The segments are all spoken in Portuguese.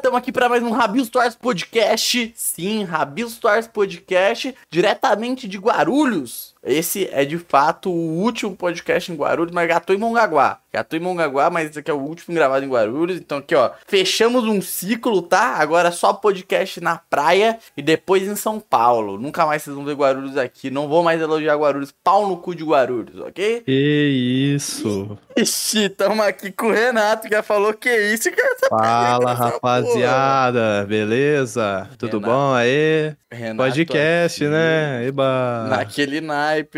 estamos aqui para mais um Rabil Stars Podcast. Sim, Rabil Stars Podcast, diretamente de Guarulhos. Esse é de fato o último podcast em Guarulhos, mas gatou em Mongaguá. Gatou em Mongaguá, mas esse aqui é o último gravado em Guarulhos. Então aqui, ó, fechamos um ciclo, tá? Agora só podcast na praia e depois em São Paulo. Nunca mais vocês vão ver Guarulhos aqui. Não vou mais elogiar Guarulhos. Pau no cu de Guarulhos, ok? Que isso. Ixi, tamo aqui com o Renato, que já falou que isso, que essa Fala, rapaziada. Beleza? Tudo Renato. bom aí? Renato Podcast, aqui. né? Eba. Naquele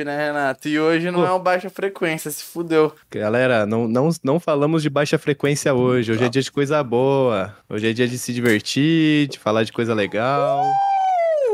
né, Renato? E hoje não Pô. é um baixa frequência, se fudeu. Galera, não, não, não falamos de baixa frequência hoje. Hoje é dia de coisa boa. Hoje é dia de se divertir, de falar de coisa legal.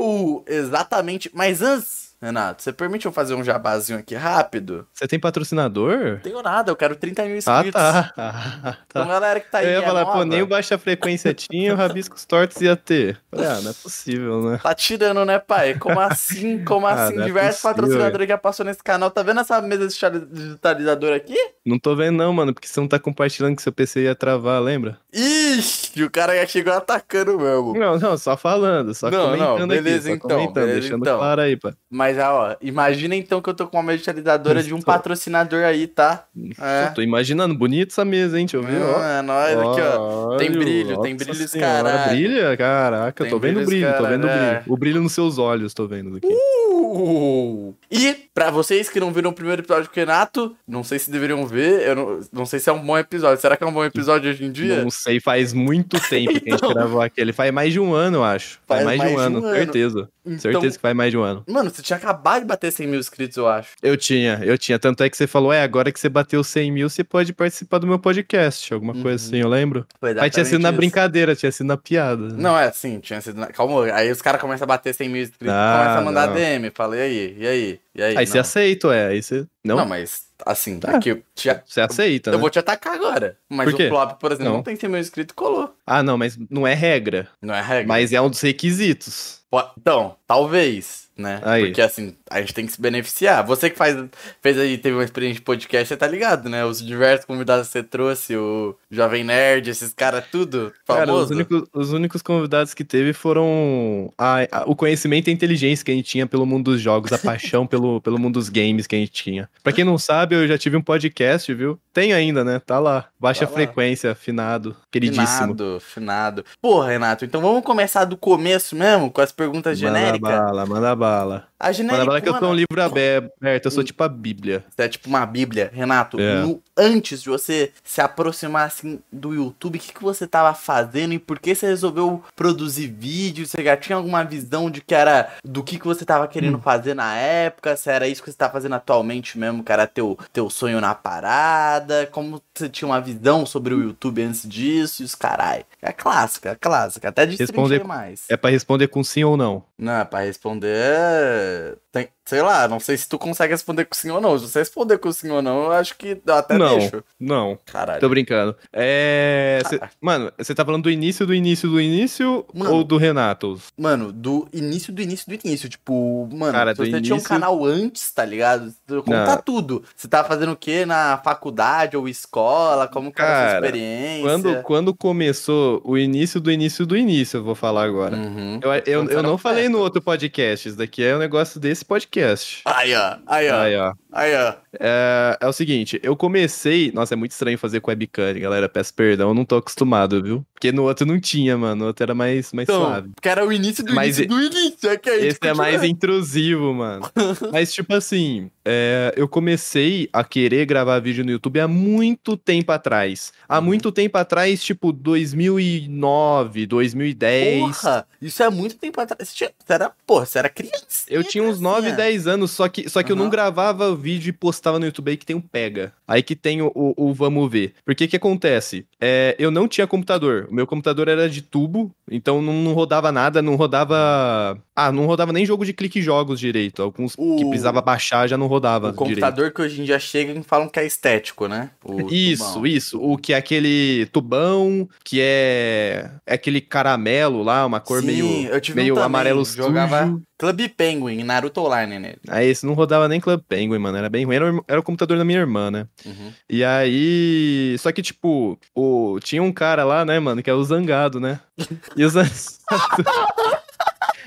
Uh, exatamente. Mas antes, Renato, você permite eu fazer um jabazinho aqui rápido? Você tem patrocinador? Não tenho nada, eu quero 30 mil Ah, inscritos. tá. Ah, Então, tá. galera que tá aí. Eu ia é falar, pô, nem o baixa frequência tinha, o Rabiscos Tortos ia ter. Falei, ah, não é possível, né? Tá tirando, né, pai? Como assim? Como Ah, assim? é Diversos possível, patrocinadores que já passou nesse canal. Tá vendo essa mesa digitalizadora aqui? Não tô vendo não, mano, porque você não tá compartilhando que seu PC ia travar, lembra? Ixi, o cara já chegou atacando mesmo. Não, não, só falando, só Não, comentando não, beleza, aqui, então, comentando, beleza, deixando então. claro aí, pá. Mas, ó, imagina então que eu tô com uma mesa digitalizadora de um patrocinador aí, tá? É. Eu tô imaginando, bonito essa mesa, hein, deixa eu ver, ó. Ah, é nóis aqui, ó. Tem brilho, tem brilho dos senhora, caralho. Brilha, caraca, Tem eu tô vendo brilho brilho, tô vendo o caralho, é. brilho. O brilho nos seus olhos, tô vendo aqui. Uh! E pra vocês que não viram o primeiro episódio com o Renato, não sei se deveriam ver, eu não, não sei se é um bom episódio. Será que é um bom episódio hoje em dia? Não sei, faz muito tempo que a gente Então. gravou aquele. Faz mais de um ano, eu acho. Faz, mais, de um ano, certeza. Então, Certeza que faz mais de um ano. Mano, você tinha acabado de bater 100 mil inscritos, eu acho. Eu tinha, eu tinha. Tanto é que você falou, é, agora que você bateu 100 mil, você pode participar do meu podcast. Alguma Uhum. coisa assim, eu lembro. Aí tinha sido exatamente na isso. brincadeira, tinha sido na piada. né? Não, é assim, tinha sido. Na... Calma, aí os caras começam a bater 100 mil inscritos, Ah, começam a mandar não. DM. Falei, e aí? E aí? E aí? Aí você aceita, é. Aí você. Não, Não, mas assim, Tá. eu tinha. você aceita, Eu né? vou te atacar agora. Mas o Flop, por exemplo, não. Não. tem 100 mil inscritos, colou. Ah, não, mas não é regra. Não é regra. Mas é um dos requisitos. Então, talvez, né? Aí. Porque assim, a gente tem que se beneficiar. Você que faz, fez aí, teve uma experiência de podcast, você tá ligado, né? Os diversos convidados que você trouxe, o Jovem Nerd, esses caras, tudo Cara, os famoso. únicos, os únicos convidados que teve foram a- a- o conhecimento e a inteligência que a gente tinha pelo mundo dos jogos, a paixão pelo, pelo mundo dos games que a gente tinha. Pra quem não sabe, eu já tive um podcast, viu? Tem ainda, né? Tá lá. Baixa Tá lá. frequência, afinado, queridíssimo. Finado, finado. Porra, Renato, então vamos começar do começo mesmo, com as perguntas Manda genéricas? bala, manda bala. A Manda genérica. Que eu sou um livro aberto, eu sou tipo a Bíblia. Você é tipo uma bíblia. Renato, É. no- antes de você se aproximar assim do YouTube, o que, que você tava fazendo e por que você resolveu produzir vídeo? Você já tinha alguma visão de que era do que, que você tava querendo Hum. fazer na época? Se era isso que você tá fazendo atualmente mesmo, que era teu, teu sonho na parada? Como você tinha uma visão sobre o YouTube antes disso? E os carai. É clássica, é clássica. Até destrinchei Responder- mais. É pra responder com sim ou não. Não, pra responder. Tem, like sei lá, não sei se tu consegue responder com sim ou não. Se você responder com sim ou não, eu acho que eu até não, deixo. não. Caralho. Tô brincando. É. cê- Caralho. mano, você tá falando do início, do início, do início Mano. ou do Renato? Mano, do início do início do início. Tipo, mano, Cara, você tinha um início- canal antes, tá ligado? Contar tudo. Você tava fazendo o que na faculdade ou escola? Como que era a sua experiência? Quando, quando começou o início do início do início, eu vou falar agora. Uhum. Eu, eu, eu não falei no outro podcast, isso daqui é um negócio desse podcast. Aí, ó. Aí, ó. Aí, ó. Aí, ó. É, é o seguinte, eu comecei. Nossa, é muito estranho fazer com webcam, galera. Peço perdão, eu não tô acostumado, viu? Porque no outro não tinha, mano. No outro era mais, mais Então, suave. porque era o início do Mas início do início. É que aí, Esse é mais intrusivo, mano. Mas, tipo assim, é, eu comecei a querer gravar vídeo no YouTube há muito tempo atrás. Há Uhum. muito tempo atrás, tipo, 2009, 2010. Porra, isso é muito tempo atrás. Você, tinha, você era, porra, você era criança. Eu tinha uns 9, 10 anos, só que, só que eu não gravava vídeo e postava no YouTube aí que tem um pega. Aí que tem o, o, o vamos ver. Porque que acontece? É, eu não tinha computador. O meu computador era de tubo, então não, não rodava nada, não rodava. Ah, não rodava nem jogo de clique jogos direito. Alguns que O- precisava baixar já não rodava O direito. computador que hoje em dia chega e falam que é estético, né? O Isso, tubão. isso. O que é aquele tubão, que é, é aquele caramelo lá, uma cor Sim, meio, um meio também, amarelo jogava- sujo. Club Penguin, Naruto Online nele. Aí esse não rodava nem Club Penguin, mano. Era bem ruim. Era, o- era o computador da minha irmã, né? Uhum. E aí. Só que, tipo, o... tinha um cara lá, né, mano, que é o Zangado, né? E o Zangado.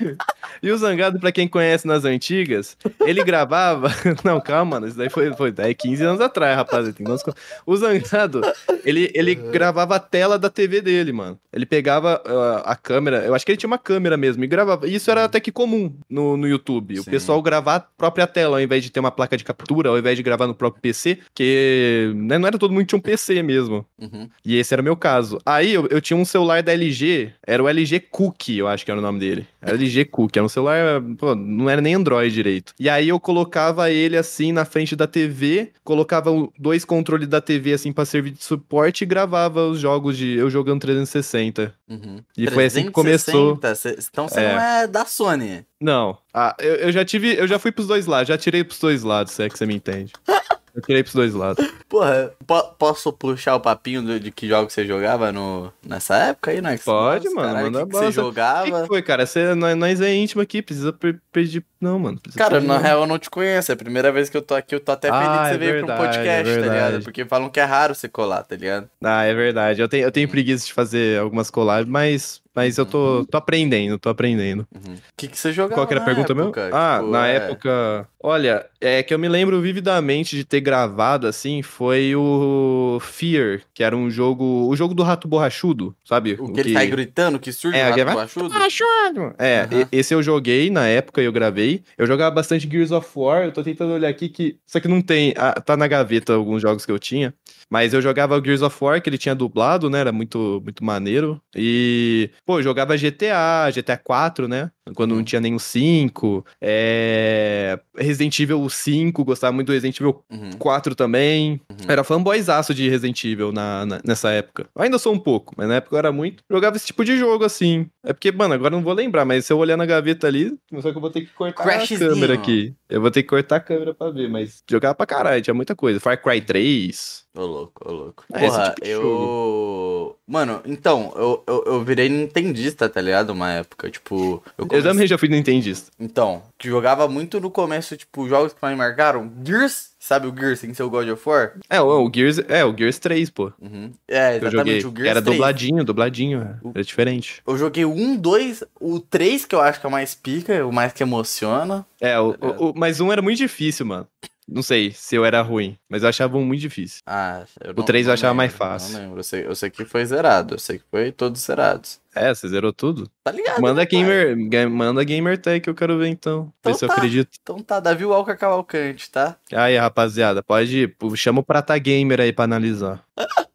E o Zangado, pra quem conhece nas antigas, ele gravava. Não, calma, mano. Isso daí foi, foi daí 15 anos atrás, rapaz. Co- O Zangado, ele, ele gravava a tela da TV dele, mano. Ele pegava ah, a câmera, eu acho que ele tinha uma câmera mesmo, e gravava. Isso era até que comum no, no YouTube. O Sim. pessoal gravar a própria tela, ao invés de ter uma placa de captura, ao invés de gravar no próprio PC, que né, não era todo mundo que tinha um PC mesmo. Uhum. E esse era o meu caso. Aí eu, eu tinha um celular da LG, era o LG Cookie, eu acho que era o nome dele. Era LG Cookie, era um celular, pô, não era nem Android direito. E aí eu colocava ele assim na frente da TV, colocava dois controles da TV assim pra servir de suporte e gravava os jogos de eu jogando 360. Uhum. E foi assim que começou. 360, então você É. não é da Sony. Não, ah, eu, eu já tive, eu já fui pros dois lados, já tirei pros dois lados, se é que você me entende. Eu tirei pros dois lados. Porra, po- posso puxar o papinho do- de que jogo você jogava no, nessa época aí, né? Pode, Nossa, mano, caralho, manda que que você O que, jogava? que foi, cara? Você, nós, nós é íntimo aqui, precisa pedir. Não, mano. Cara, na real eu não te conheço. É a primeira vez que eu tô aqui. Eu tô até feliz Ah, que você é veio verdade, podcast, é tá ligado? Porque falam que é raro você colar, tá ligado? Ah, é verdade. Eu tenho, eu tenho preguiça de fazer algumas collabs, mas, mas eu tô, tô aprendendo, tô aprendendo. Uhum. O que, que você jogava Qual que era a pergunta meu? Ah, Tipo, na é- época. Olha, é que eu me lembro vividamente de ter gravado assim, foi o Fear, que era um jogo. O jogo do rato borrachudo, sabe? O que ele sai gritando, que surge É, o rato borrachudo? Borrachudo! É, e- esse eu joguei na época, eu gravei. Eu jogava bastante Gears of War, eu tô tentando olhar aqui que. Só que não tem. ah, tá na gaveta alguns jogos que eu tinha. Mas eu jogava o Gears of War, que ele tinha dublado, né? Era muito, muito maneiro. E, pô, eu jogava GTA, GTA 4, né? Quando não tinha nem o 5. É... Resident Evil 5, gostava muito do Resident Evil Uhum. 4 também. Uhum. Era fanboyzaço de Resident Evil na, na- nessa época. Eu ainda sou um pouco, mas na época eu era muito. Jogava esse tipo de jogo, assim. É porque, mano, agora eu não vou lembrar, mas se eu olhar na gaveta ali, só que eu vou ter que cortar Crashzinho. a câmera aqui. Eu vou ter que cortar a câmera pra ver, mas jogava pra caralho, tinha muita coisa. Far Cry 3. Ô, louco, ô, louco. É, esse Porra, tipo eu. Mano, então, eu, eu, eu virei nintendista, tá ligado? Uma época, tipo. Eu Eu comecei- também já fui Nintendista. Então, que jogava muito no começo, tipo, jogos que mais me marcaram. Gears, sabe o Gears sem ser o God of War? É, o, o Gears, é, o Gears 3, pô. Uhum. É, Eu exatamente, o Gears Era 3. dubladinho, dubladinho, é. era diferente. Eu joguei o 1, 2, o 3, que eu acho que é o mais pica, o mais que emociona. É, o, Tá o, o- mas um era muito difícil, mano. Não sei se eu era ruim, mas eu achava um muito difícil. Ah, eu O três eu achava mais lembro, fácil. Não lembro, eu sei, eu sei que foi zerado, eu sei que foi todos zerados. É, você zerou tudo? Tá ligado? Manda né, gamer, ga- manda gamer tag que eu quero ver então. Então ver se eu tá. acredito. Então tá, Davi Walker Cavalcante, tá? Aí, rapaziada, pode ir. Chama o Prata Gamer aí pra analisar.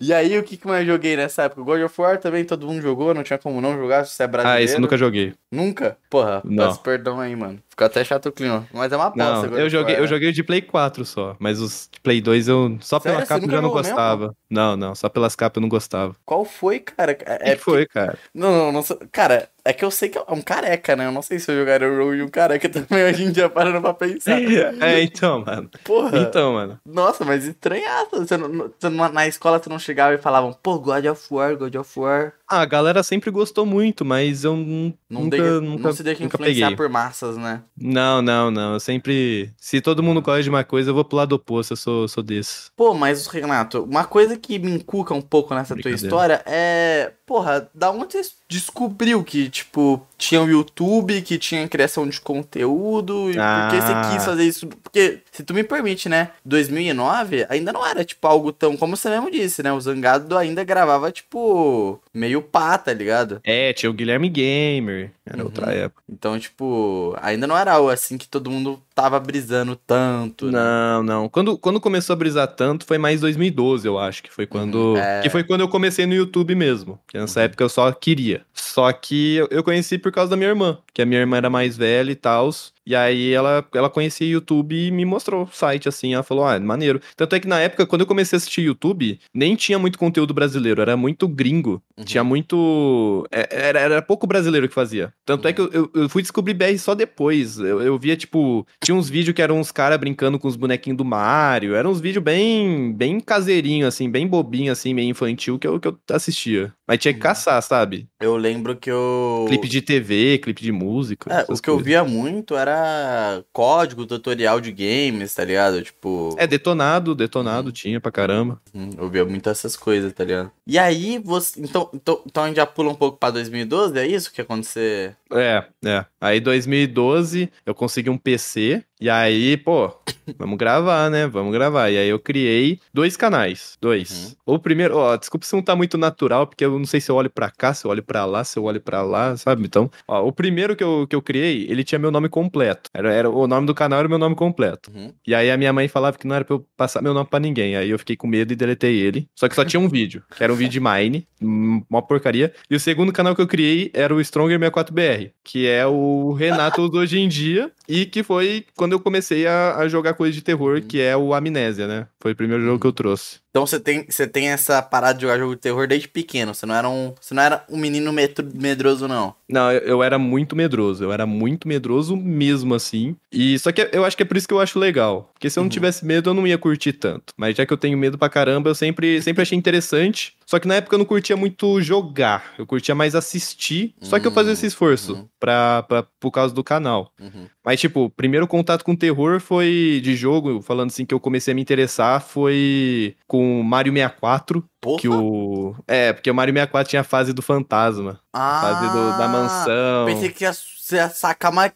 E aí, o que que mais joguei nessa época? God of War também todo mundo jogou, não tinha como não jogar se você é brasileiro. Ah, esse eu nunca joguei. Nunca? Porra, Não. peço perdão aí, mano. Ficou até chato o clima. Mas é uma Não, aposta. God eu joguei, eu joguei o de Play 4 só, mas os de Play 2 eu só Sério? pela capa eu já não gostava. Não, não, só pelas capas eu não gostava. Qual foi, cara? O É, que, foi, cara? Não, não, não. Cara, é que eu sei que é um careca, né? Eu não sei se eu jogaria o jogo de um careca também hoje em dia parando pra pensar. é, então, mano. Porra. Então, mano. Nossa, mas estranhaço. Você não, não- você não- na escola tu não chegava e falavam, pô, God of War, God of War. Ah, a galera sempre gostou muito, mas eu Não, nunca, deixa, nunca, não se deixa influenciar peguei. por massas, né? Não, não, não. Eu sempre. Se todo mundo gosta de uma coisa, eu vou pro lado oposto. Eu sou, sou desse. Pô, mas Renato, uma coisa que me encuca um pouco nessa tua história é, porra, da onde você descobriu que, tipo, tinha o YouTube, que tinha criação de conteúdo, e por que você Ah. quis fazer isso? Porque, se tu me permite, né, 2009 ainda não era, tipo, algo tão, como você mesmo disse, né, o Zangado ainda gravava, tipo, meio pá, tá ligado? É, tinha o Guilherme Gamer. Era Uhum. outra época. Então, tipo, ainda não era algo assim que todo mundo tava brisando tanto, né? Não, não. Quando, quando começou a brisar tanto, foi mais 2012, eu acho. Que foi quando. Uhum, é. Que foi quando eu comecei no YouTube mesmo. Que nessa Uhum. época eu só queria. Só que eu, eu conheci por causa da minha irmã. Que a minha irmã era mais velha e tal. E aí ela, ela conhecia YouTube e me mostrou o site, assim. Ela falou, ah, maneiro. Tanto é que na época, quando eu comecei a assistir YouTube, nem tinha muito conteúdo brasileiro, era muito gringo. Uhum. Tinha muito. é- Era, era pouco brasileiro que fazia. Tanto é Uhum. que eu, eu, eu fui descobrir BR só depois. Eu, eu via, tipo, tinha uns vídeos que eram uns caras brincando com os bonequinhos do Mario. Eram uns vídeos bem, bem caseirinho, assim, bem bobinho, assim, meio infantil que eu, que eu assistia. Mas tinha que Uhum. caçar, sabe? Eu lembro que eu. Clipe de TV, clipe de música. É, o que eu coisas. via muito era código, tutorial de games, tá ligado? Tipo. É, detonado, detonado Uhum. tinha pra caramba. Hum, Eu via muito essas coisas, tá ligado? E aí, você. Então, então, então a gente já pula um pouco pra 2012, é isso que ia acontecer? É, é. Aí 2012 eu consegui um PC. E aí, pô, vamos gravar, né? Vamos gravar. E aí eu criei dois canais. Dois. O primeiro, ó, desculpa se não tá muito natural, porque eu não sei se eu olho pra cá, se eu olho pra lá, se eu olho pra lá, sabe? Então, ó, o primeiro que eu, que eu criei, ele tinha meu nome completo. Era, era, o nome do canal era o meu nome completo. Uhum. E aí a minha mãe falava que não era pra eu passar meu nome pra ninguém. Aí eu fiquei com medo e deletei ele. Só que só tinha um vídeo, que era um vídeo de Mine, uma porcaria. E o segundo canal que eu criei era o Stronger 64BR, que é o Renato hoje em dia. E que foi quando eu comecei a, a jogar coisa de terror, que é o Amnésia, né? Foi o primeiro jogo que eu trouxe. Então você tem, você tem essa parada de jogar jogo de terror desde pequeno. Você não era um, você não era um menino metro- medroso, não. Não, eu, eu era muito medroso. Eu era muito medroso mesmo, assim. E só que eu acho que é por isso que eu acho legal. Porque se eu não Uhum. tivesse medo, eu não ia curtir tanto. Mas já que eu tenho medo pra caramba, eu sempre, sempre achei interessante. Só que na época eu não curtia muito jogar. Eu curtia mais assistir. Só que eu fazia esse esforço Uhum. pra, pra, por causa do canal. Uhum. Mas, tipo, o primeiro contato com terror foi de jogo, falando assim, que eu comecei a me interessar, foi com Mario 64. Porra. Que o. É, porque o Mario 64 tinha a fase do fantasma. Ah, Fase do- da mansão. Pensei que ia, você sacar uma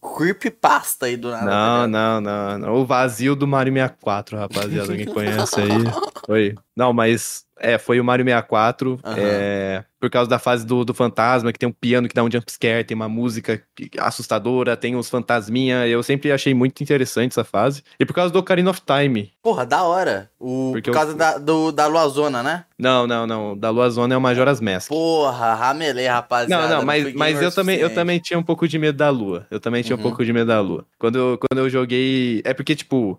creepypasta aí do nada. tá Não, não, não, não. O vazio do Mario 64, rapaziada. Quem conhece aí. Foi. Não, mas. É, foi o Mario 64. Aham. É, por causa da fase do, do fantasma, que tem um piano que dá um jumpscare, tem uma música assustadora, tem os fantasminha. Eu sempre achei muito interessante essa fase. E por causa do Ocarina of Time. Porra, da hora. O, Porque por eu- causa da, do, da Luazona, né? Não, não, não. Da Lua Zona é o Majora's Mask. Porra, ramelei, rapaziada. Não, não, mas, mas eu também, eu também tinha um pouco de medo da lua. Eu também tinha Uhum. um pouco de medo da lua. Quando eu, quando eu joguei. É porque, tipo,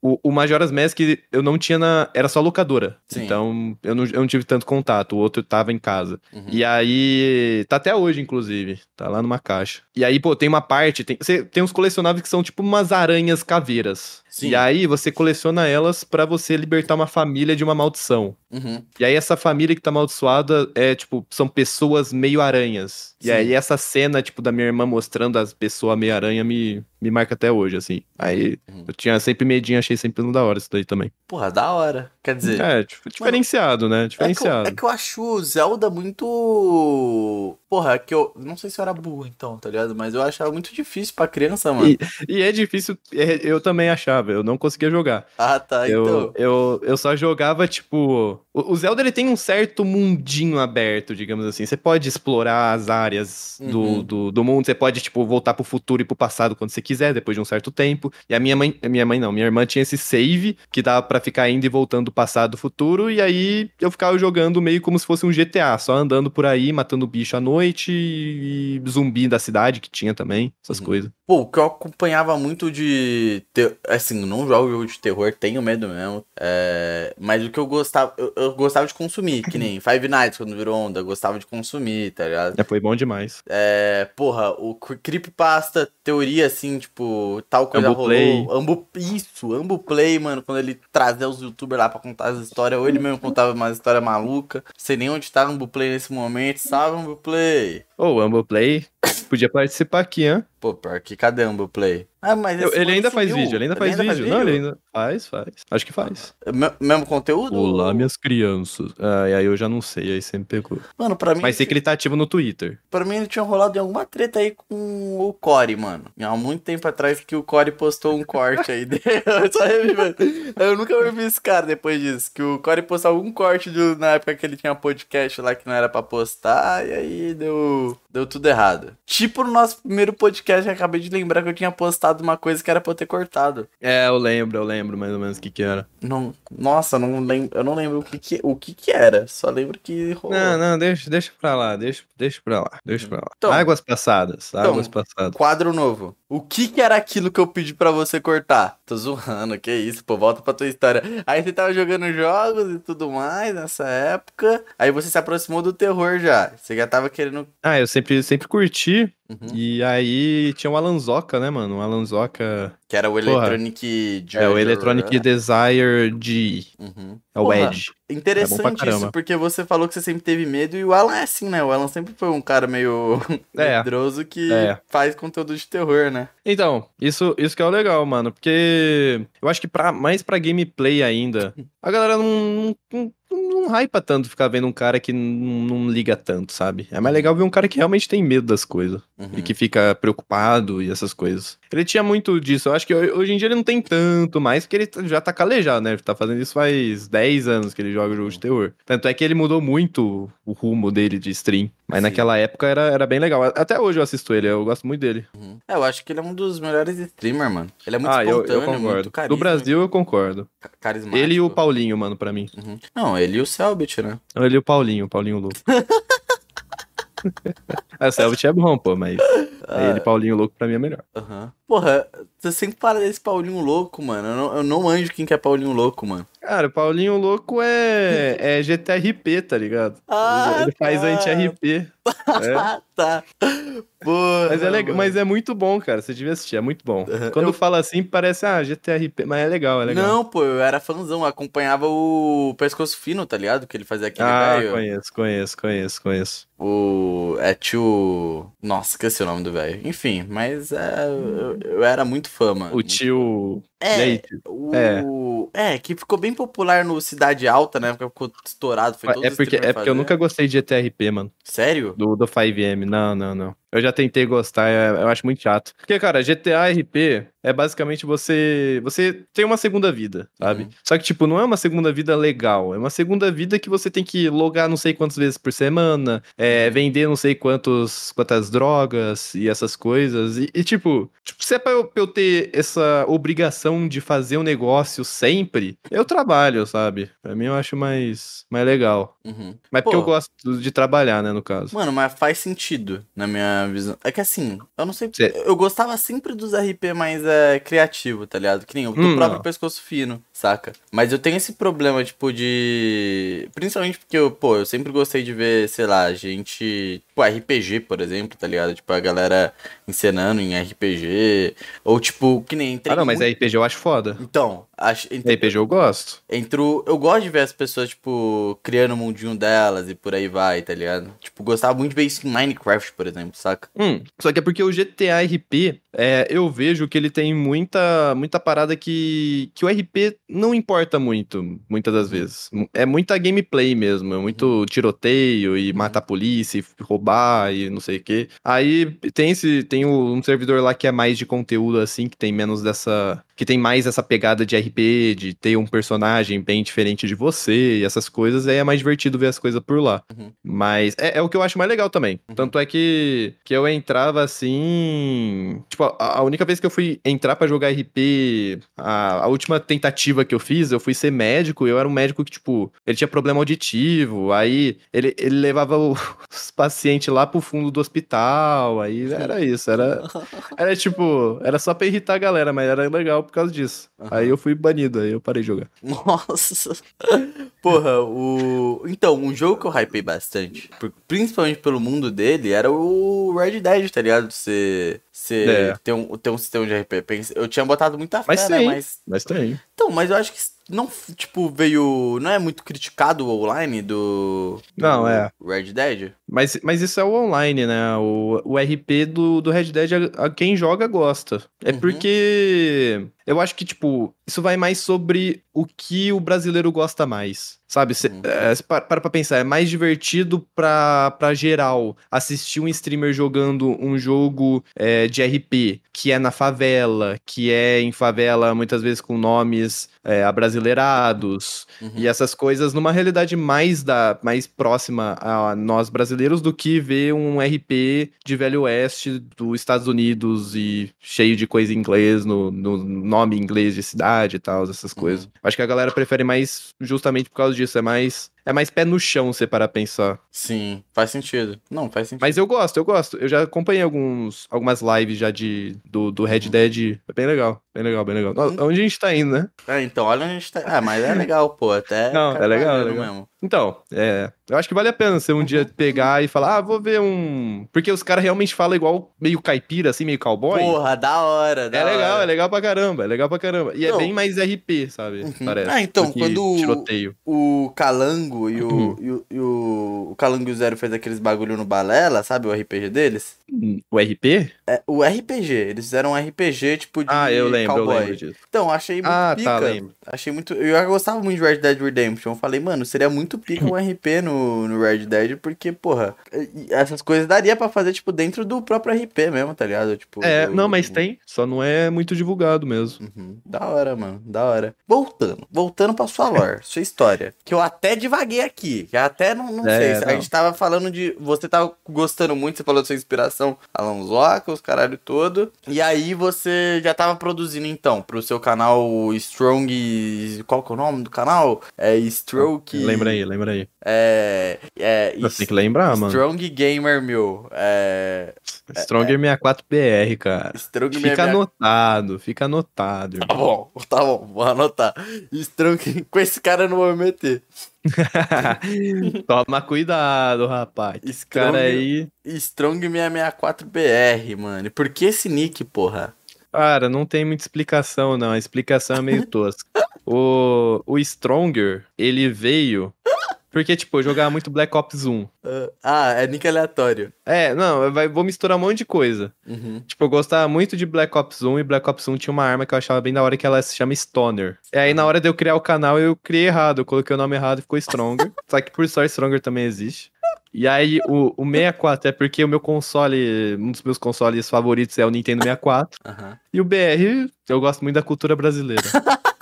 o, o Majora's Mask eu não tinha na. Era só locadora. Sim. Então eu não, eu não tive tanto contato. O outro tava em casa. Uhum. E aí. Tá até hoje, inclusive. Tá lá numa caixa. E aí, pô, tem uma parte. Tem, tem uns colecionáveis que são tipo umas aranhas caveiras. Sim. E aí você coleciona elas pra você libertar uma família de uma maldição. Uhum. E aí essa família que tá amaldiçoada é, tipo, são pessoas meio aranhas. Sim. E aí essa cena, tipo, da minha irmã mostrando as pessoas meio aranha me, me marca até hoje, assim. Aí Uhum. eu tinha sempre medinho, achei sempre da hora isso daí também. Porra, da hora. Quer dizer, É, tipo, diferenciado, né? É que, eu, Diferenciado. é que eu acho o Zelda muito. Porra, é que eu. Não sei se eu era burro então, tá ligado? Mas eu achava muito difícil pra criança, mano. E é difícil, é, eu também achava, eu não conseguia jogar. Ah, tá. Eu, Então. eu, eu só jogava, tipo. O, Zelda ele tem um certo mundinho aberto, digamos assim. Você pode explorar as áreas do, Uhum. do, do mundo, você pode, tipo, voltar pro futuro e pro passado quando você quiser, depois de um certo tempo. E a minha mãe. a Minha mãe não, minha irmã tinha esse save que dava pra ficar indo e voltando do passado do futuro. E aí eu ficava jogando meio como se fosse um GTA, só andando por aí, matando bicho à noite e, e zumbi da cidade que tinha também, essas Uhum. coisas. Pô, o que eu acompanhava muito de. ter- Assim, não jogo jogo de terror, tenho medo mesmo. É, Mas o que eu gostava. Eu, eu gostava de consumir, que nem Five Nights quando virou onda, eu gostava de consumir, tá ligado? É, foi bom demais. É, porra, o cre- creepypasta, teoria assim, tipo, tal coisa Ambuplay. rolou. Ambu, isso, Ambuplay, mano, quando ele trazia os youtubers lá pra contar as histórias, ou ele mesmo contava umas histórias malucas. Sei nem onde tá Ambuplay nesse momento, salve Ambuplay. Ô, o Amboplay podia participar aqui, hein? Pô, pior que cadê Ambuplay? Ah, mas Eu- ele ainda faz vídeo, ele ainda faz vídeo. Não, ele ainda faz, faz. Acho que faz. Me- Mesmo conteúdo? Olá, minhas crianças. Ah, e aí eu já não sei, aí você me pegou. Mano, pra mim, Mas sei que ele tá ativo no Twitter. pra mim ele tinha rolado em alguma treta aí com o Core, mano. Há muito tempo atrás que o Core postou um corte aí dele. Eu nunca vi esse cara depois disso. Que o Core postou algum corte do- na época que ele tinha podcast lá que não era pra postar. E aí deu. Ooh. Deu tudo errado. Tipo no nosso primeiro podcast, eu acabei de lembrar que eu tinha postado uma coisa que era pra eu ter cortado. É, eu lembro, eu lembro mais ou menos o que que era. Não, nossa, não lembro, eu não lembro o que que, o que que era. Só lembro que rolou. Não, não, deixa, deixa pra lá, deixa, deixa pra lá, deixa pra lá. Então- águas passadas, águas passadas. Quadro novo. O que que era aquilo que eu pedi pra você cortar? Tô zoando, que isso, pô, volta pra tua história. Aí você tava jogando jogos e tudo mais nessa época. Aí você se aproximou do terror já. Você já tava querendo. Ah, eu sempre, sempre curti, Uhum. e aí tinha o Alanzoca, né, mano? O Alanzoca Que era o Electronic é o Electronic né? Desire G, Uhum. é o Porra, Edge. Interessante É bom pra isso, porque você falou que você sempre teve medo e o Alan é assim, né? O Alan sempre foi um cara meio É. medroso que É. faz conteúdo de terror, né? Então, isso, isso que é o legal, mano, porque eu acho que pra, mais pra gameplay ainda, a galera não, não, não, não hypa tanto ficar vendo um cara que não, liga tanto, sabe? É mais legal ver um cara que realmente tem medo das coisas Uhum. e que fica preocupado e essas coisas. Ele tinha muito disso, eu acho que ho- hoje em dia ele não tem tanto mais, porque ele já tá calejado, né? Ele tá fazendo isso faz 10 anos que ele joga jogo de terror. Tanto é que ele mudou muito o rumo dele de stream, mas Sim. naquela época era, era bem legal. Até hoje eu assisto ele, eu gosto muito dele. Uhum. É, eu acho que ele é um dos melhores streamers, mano. Ele é muito ah, eu, espontâneo, eu concordo. muito carisma, Do Brasil eu concordo. ca- carismático. Ele e o Paulinho, mano, pra mim. Uhum. Não, ele e o Selbit, né? Ele e o Paulinho, o Paulinho louco. o Selbit é bom, pô, mas Ah. ele Paulinho louco pra mim é melhor. Aham. Porra, você sempre fala desse Paulinho louco, mano. Eu não, eu não manjo quem que é Paulinho louco, mano. Cara, o Paulinho louco é, é GTRP, tá ligado? Ah, ele faz tá. anti-RP. É. Ah, tá. Porra, Mas é, legal, mas é muito bom, cara. Você devia assistir, é muito bom. Aham. Quando Eu- fala assim, parece, ah, GTRP. Mas é legal, é legal. Não, pô, eu era fãzão, eu acompanhava o Pescoço Fino, tá ligado? Que ele fazia aquele ah, velho. conheço, conheço, conheço, conheço. O. É tio. Nossa, esqueci o nome do velho. Enfim, mas é, eu, eu era muito fã, mano. O tio. É, tio? o... é. que ficou bem popular no Cidade Alta, né? Porque ficou estourado. Foi É os porque, é porque eu nunca gostei de GTRP, mano. Sério? Do, do 5M. Não, não, não. Eu já tentei gostar, é- eu acho muito chato. Porque, cara, GTA RP é basicamente você. Você tem uma segunda vida, sabe? Uhum. Só que, tipo, não é uma segunda vida legal. É uma segunda vida que você tem que logar não sei quantas vezes por semana, é, vender não sei quantos, quantas drogas e essas coisas. E, e, tipo, tipo, se é pra eu, pra eu ter essa obrigação de fazer um negócio sempre, eu trabalho, sabe? Pra mim eu acho mais, mais legal. Uhum. Mas porque Pô. eu gosto de trabalhar, né, no caso. Mano, mas faz sentido na minha visão. É que assim, eu não sei. Cê- Eu gostava sempre dos RP mais é, criativo, tá ligado? Que nem o do Hum, próprio pescoço fino, saca? Mas eu tenho esse problema, tipo, de. Principalmente porque eu, pô, eu sempre gostei de ver, sei lá, gente. Tipo, RPG, por exemplo, tá ligado? Tipo, a galera encenando em RPG. Ou tipo, que nem. Ah, não, mas muito- RPG eu acho foda. Então, acho. entre- RPG eu gosto. entre o- Eu gosto de ver as pessoas, tipo, criando o mundinho delas e por aí vai, tá ligado? Tipo, gostava muito de ver isso em Minecraft, por exemplo, saca? Hum, só que é porque o GTA RP, é, eu vejo que ele tem muita, muita parada que, que o RP não importa muito, muitas das vezes. É muita gameplay mesmo, é muito tiroteio e matar a polícia, e roubar e não sei o quê. Aí tem esse, tem um servidor lá que é mais de conteúdo assim, que tem menos dessa, que tem mais essa pegada de RP, de ter um personagem bem diferente de você e essas coisas, aí é mais divertido ver as coisas por lá. Uhum. Mas é, é o que eu acho mais legal também. Tanto é que, que eu entrava assim. Tipo, a, a única vez que eu fui entrar pra jogar RP, a, a última tentativa que eu fiz, eu fui ser médico. e Eu era um médico que, tipo, ele tinha problema auditivo. Aí ele, ele levava o- os pacientes lá pro fundo do hospital. Aí era isso. Era, era tipo, era só pra irritar a galera, mas era legal por causa disso. Aham. Aí eu fui banido, aí eu parei de jogar. Nossa. Porra, o. Então, um jogo que eu hypei bastante, principalmente pelo mundo dele, era o Red Dead, tá ligado? Você. Você É. ter, um, ter um sistema de RP. Pense- Eu tinha botado muita fé, Mas né? tem. Mas. Mas tem. Então, mas eu acho que não, tipo, veio. Não é muito criticado o online do. do Não, é. Red Dead? Mas, mas isso é o online, né? O, o RP do, do Red Dead, a, a quem joga gosta. É Uhum. porque eu acho que, tipo, isso vai mais sobre o que o brasileiro gosta mais. Sabe? Cê, Uhum. é, para, para pra pensar, é mais divertido pra, pra geral assistir um streamer jogando um jogo é, de RP que é na favela, que é em favela muitas vezes com nomes é, abrasileirados Uhum. e essas coisas numa realidade mais da mais próxima a nós brasileiros do que ver um RP de Velho Oeste dos Estados Unidos e cheio de coisa em inglês, no, no nome inglês de cidade e tal, essas coisas. Acho que a galera prefere mais justamente por causa disso, é mais é mais pé no chão, você para pensar. Sim, faz sentido. Não, faz sentido. Mas eu gosto, eu gosto. Eu já acompanhei alguns, algumas lives já de, do, do Red Dead. É bem legal, bem legal, bem legal. Ó, Onde a gente tá indo, né? É, então, olha onde a gente tá. Ah, mas é legal, pô. Até. Não, é legal, é legal. mesmo. Então, é. Eu acho que vale a pena você um dia pegar e falar, ah, vou ver um. Porque os caras realmente falam igual meio caipira, assim, meio cowboy. Porra, da hora. Da é legal, hora. é legal pra caramba, é legal pra caramba. E Não. é bem mais RP, sabe? Uhum. Parece. Ah, então, quando- Tiroteio. O Calango e o, Uhum. e o, e o, o Calango Zero fez aqueles bagulho no Balela, sabe? O RPG deles. Hum, O RP? É, o RPG, eles fizeram um RPG tipo de Ah, eu lembro, cowboy. eu lembro disso. Então, achei muito Ah, pica. tá, lembro. Achei muito. Eu gostava muito de Red Dead Redemption. Eu falei, mano, seria muito pica um RP no, no Red Dead, porque, porra, essas coisas daria pra fazer, tipo, dentro do próprio RP mesmo, tá ligado? Tipo, É, do- não, mas do- tem, só não é muito divulgado mesmo. Uhum. Da hora, mano. Da hora. Voltando. Voltando pra sua lore, sua história. Que eu até divaguei aqui. Até não, não É, sei. A não. gente tava falando de. Você tava gostando muito, você falou da sua inspiração, Alan Zoca, os caralho todo. E aí você já tava produzindo então pro seu canal Strong. Qual que é o nome do canal? É Stroke. Lembra aí, lembra aí. É. É. Você tem que lembrar, mano. Strong Gamer Meu. É. Stronger 64BR, cara. Strong Fica Gamer- anotado, fica anotado. Tá bom, tá bom, vou anotar. Strong, com esse cara eu não vou me meter. Toma cuidado, rapaz. Esse Strong- cara aí. Strong 664BR, mano. Por que esse nick, porra? Cara, não tem muita explicação, não. A explicação é meio tosca. O, o Stronger, ele veio. Porque, tipo, eu jogava muito Black Ops 1. Ah, é nick aleatório. É, não, eu vai- vou misturar um monte de coisa. Uhum. Tipo, eu gostava muito de Black Ops 1 e Black Ops 1 tinha uma arma que eu achava bem da hora que ela se chama Stoner. E aí, na hora de eu criar o canal, eu criei errado. Eu coloquei o nome errado e ficou Stronger. Só que por sorte, Stronger também existe. E aí, o, o 64 é porque o meu console, um dos meus consoles favoritos é o Nintendo 64. Aham. E o BR, eu gosto muito da cultura brasileira.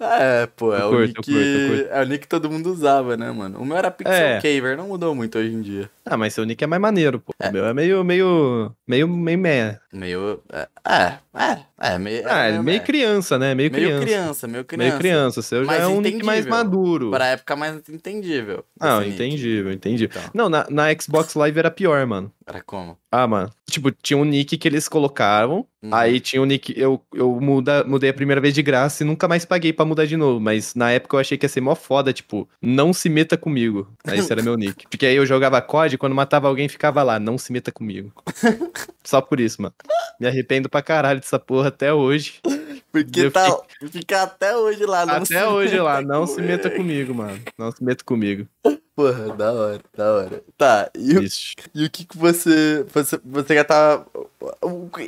É, pô, é Eu o curto, nick. curto, curto. É o nick que todo mundo usava, né, mano? O meu era Pixel É. Caver, não mudou muito hoje em dia. Ah, mas seu nick é mais maneiro, pô. O meu é meio, meio, meio, meio meh. Meio. É, é, é, é meio. Ah, é, é meio criança, né? Meio meio criança. criança, meio criança. Meio criança. O seu já é um nick mais maduro. Pra época mais entendível. Nick. entendível, entendível. Então. Não, na, na Xbox Live era pior, mano. Era como? Ah, mano. Tipo, tinha um nick que eles colocavam. Uhum. Aí tinha um nick. Eu, eu muda, mudei a primeira vez de graça e nunca mais paguei pra mudar de novo. Mas na época eu achei que ia ser mó foda, tipo, não se meta comigo. Aí esse era meu nick. Porque aí eu jogava COD e quando matava alguém ficava lá, não se meta comigo. Só por isso, mano. Me arrependo pra caralho dessa porra até hoje. Porque tá. Fica até hoje lá, não até se hoje lá, não se meta comigo, mano. Não se meta comigo. Porra, da hora, da hora. Tá, e, o- e o que que você, você. Você já tava.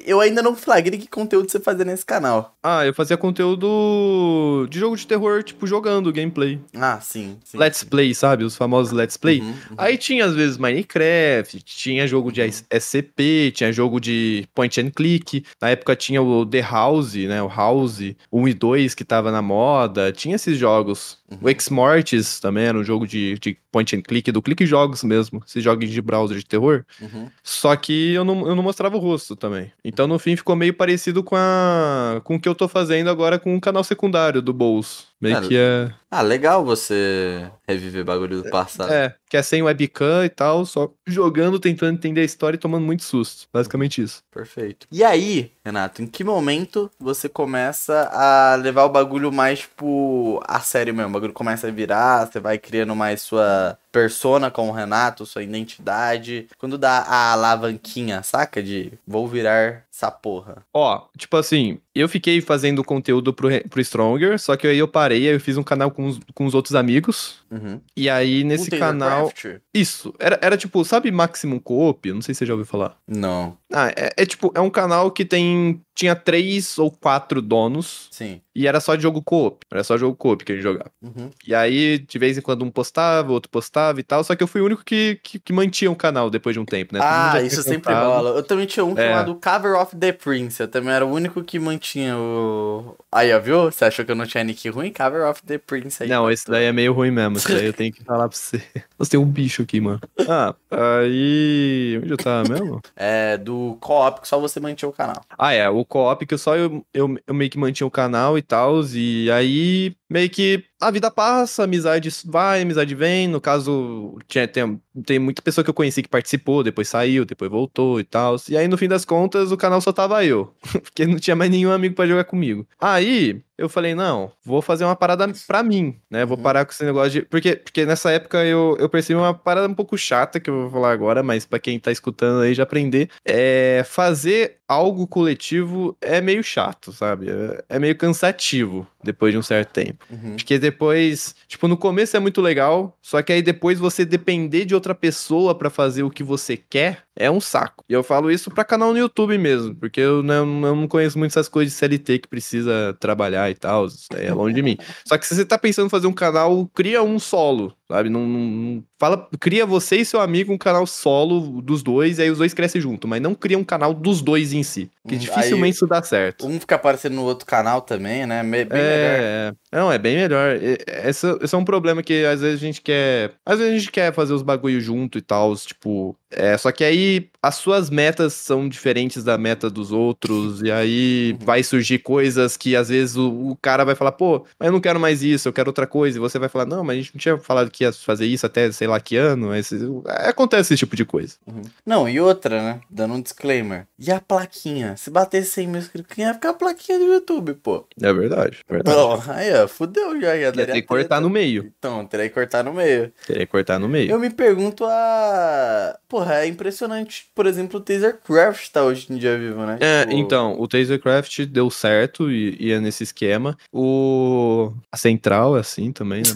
Eu ainda não flagrei que conteúdo você fazia nesse canal. Ah, eu fazia conteúdo de jogo de terror, tipo, jogando gameplay. Ah, sim. sim Let's play, sabe? Os famosos let's play. Uhum, uhum. Aí tinha às vezes Minecraft, tinha jogo de SCP, tinha jogo de point and click. Na época tinha o The House, né? O House 1 e 2 que tava na moda. Tinha esses jogos. Uhum. O X-Mortis também era um jogo de, de point and click, do click jogos mesmo. Esses jogos de browser de terror. Uhum. Só que eu não, eu não mostrava o rosto também. Então no fim ficou meio parecido com a com o que eu tô fazendo agora com o canal secundário do Bowls. Meio que é. Ah, legal você reviver bagulho do passado. É, que é sem webcam e tal, só jogando, tentando entender a história e tomando muito susto. Basicamente isso. Perfeito. E aí, Renato, em que momento você começa a levar o bagulho mais, tipo, a sério mesmo? O bagulho começa a virar, você vai criando mais sua persona com o Renato, sua identidade. Quando dá a alavanquinha, saca? De vou virar essa porra. Ó, tipo assim, eu fiquei fazendo conteúdo pro, pro Stronger, só que aí eu parei, aí eu fiz um canal com os, com os outros amigos. Uhum. E aí nesse Puta, canal. Intercraft? Isso, era, era tipo, sabe Maximum Coop? Não sei se você já ouviu falar. Não. Ah, é, é tipo, é um canal que tem tinha três ou quatro donos Sim. e era só jogo co-op. Era só jogo co-op que a gente jogava. Uhum. E aí, de vez em quando, um postava, outro postava e tal. Só que eu fui o único que, que, que mantinha o canal depois de um tempo, né? Ah, isso sempre rola. Eu também tinha um É. chamado Cover of the Prince. Eu também era o único que mantinha o. Aí, ó, viu? Você achou que eu não tinha nick ruim? Cover of the Prince aí. Não, esse daí é meio ruim mesmo. Isso daí eu tenho que falar pra você. Você tem um bicho aqui, mano. Ah, aí. Onde eu tava mesmo? É do co-op que só você mantinha o canal. Ah, é, o co-op que só eu, eu, eu meio que mantinha o canal e tal, e aí meio que a vida passa, amizade vai, amizade vem. No caso, tinha, tem, tem muita pessoa que eu conheci que participou, depois saiu, depois voltou e tal. E aí, no fim das contas, o canal só tava eu, porque não tinha mais nenhum amigo pra jogar comigo. Aí eu falei, não, vou fazer uma parada pra mim, né? Vou Uhum. parar com esse negócio de. Porque, porque nessa época eu, eu percebi uma parada um pouco chata que eu vou falar agora, mas pra quem tá escutando aí já aprender. É fazer algo coletivo é meio chato, sabe? É, é meio cansativo depois de um certo tempo. Uhum. Porque depois, tipo, no começo é muito legal, só que aí depois você depender de outra pessoa pra fazer o que você quer é um saco. E eu falo isso pra canal no YouTube mesmo, porque eu não, eu não conheço muito essas coisas de CLT que precisa trabalhar e tal, isso daí é longe de mim. Só que se você tá pensando em fazer um canal, cria um solo, sabe? Não, não- não- fala, cria você e seu amigo um canal solo dos dois, e aí os dois crescem junto, mas não cria um canal dos dois em si, que Hum, dificilmente aí- isso dá certo. Um fica aparecendo no outro canal também, né? Bem melhor. É, é. não, é bem melhor. Esse, esse é um problema que às vezes a gente quer. Às vezes a gente quer fazer os bagulho junto e tal, tipo. É, só que aí as suas metas são diferentes da meta dos outros, e aí Uhum. vai surgir coisas que às vezes o, o cara vai falar, pô, mas eu não quero mais isso, eu quero outra coisa, e você vai falar, não, mas a gente não tinha falado que ia fazer isso até sei lá que ano. Esse, é, acontece esse tipo de coisa. Uhum. Não, e outra, né? Dando um disclaimer. E a plaquinha? Se bater 100 mil inscritos, ia ficar a plaquinha do YouTube, pô? É verdade, é verdade. Então, aí, ó, fudeu já. já Ia daria ter que cortar no meio. Então, teria que cortar no meio. Teria que cortar no meio. Eu me pergunto a. Porra, é impressionante, por exemplo, o Tasercraft tá hoje em dia vivo, né? É, Tipo, então, o Tasercraft deu certo e ia nesse esquema. O. A central é assim também, né?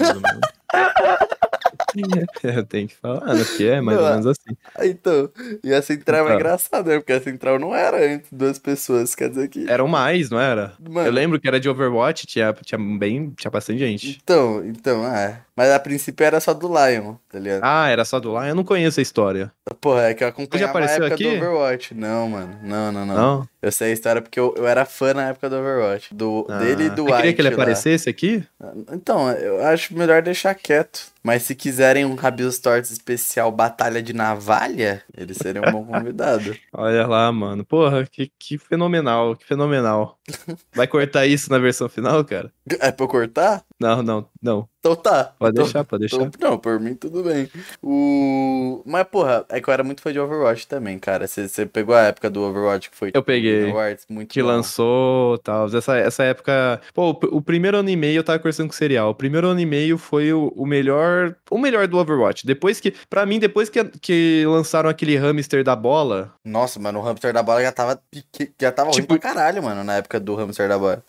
Ou. É, tem que falar, né? Porque é mais ou Não, menos assim. ah, Então, e a central é Então. engraçada, né? Porque a central não era entre duas pessoas, quer dizer que. Eram mais, não era? Mano, Eu lembro que era de Overwatch, tinha, tinha bem. Tinha bastante gente. Então, então, é. Mas a princípio era só do Lion, tá ligado? Ah, era só do lá? Eu não conheço a história. Porra, é que eu acompanhava a época aqui? do Overwatch. Não, mano. Não, não, não. Não? Eu sei a história porque eu, eu era fã na época do Overwatch. Do, dele e do Eu queria White que ele lá. aparecesse aqui? Então, eu acho melhor deixar quieto. Mas se quiserem um Rabil Stories especial Batalha de Navalha, ele seria um bom convidado. Olha lá, mano. Porra, que, que fenomenal, que fenomenal. Vai cortar isso na versão final, cara? É pra eu cortar? Não, não, não. Então tá. Pode Então- deixar, pode deixar. então- não, por mim tudo bem. O... Mas, porra, é que eu era muito fã de Overwatch também, cara. Você pegou a época do Overwatch que foi... Eu peguei. Awards, muito que bom. lançou tal. Essa, essa época. Pô, o, o primeiro ano e meio eu tava conversando com o serial. O primeiro ano e meio foi o, o melhor. O melhor do Overwatch. Depois que. Pra mim, depois que, que lançaram aquele hamster da bola. Nossa, mano, o Hamster da Bola já tava, já tava ruim Tipo- pra caralho, mano, na época do Hamster da Bola.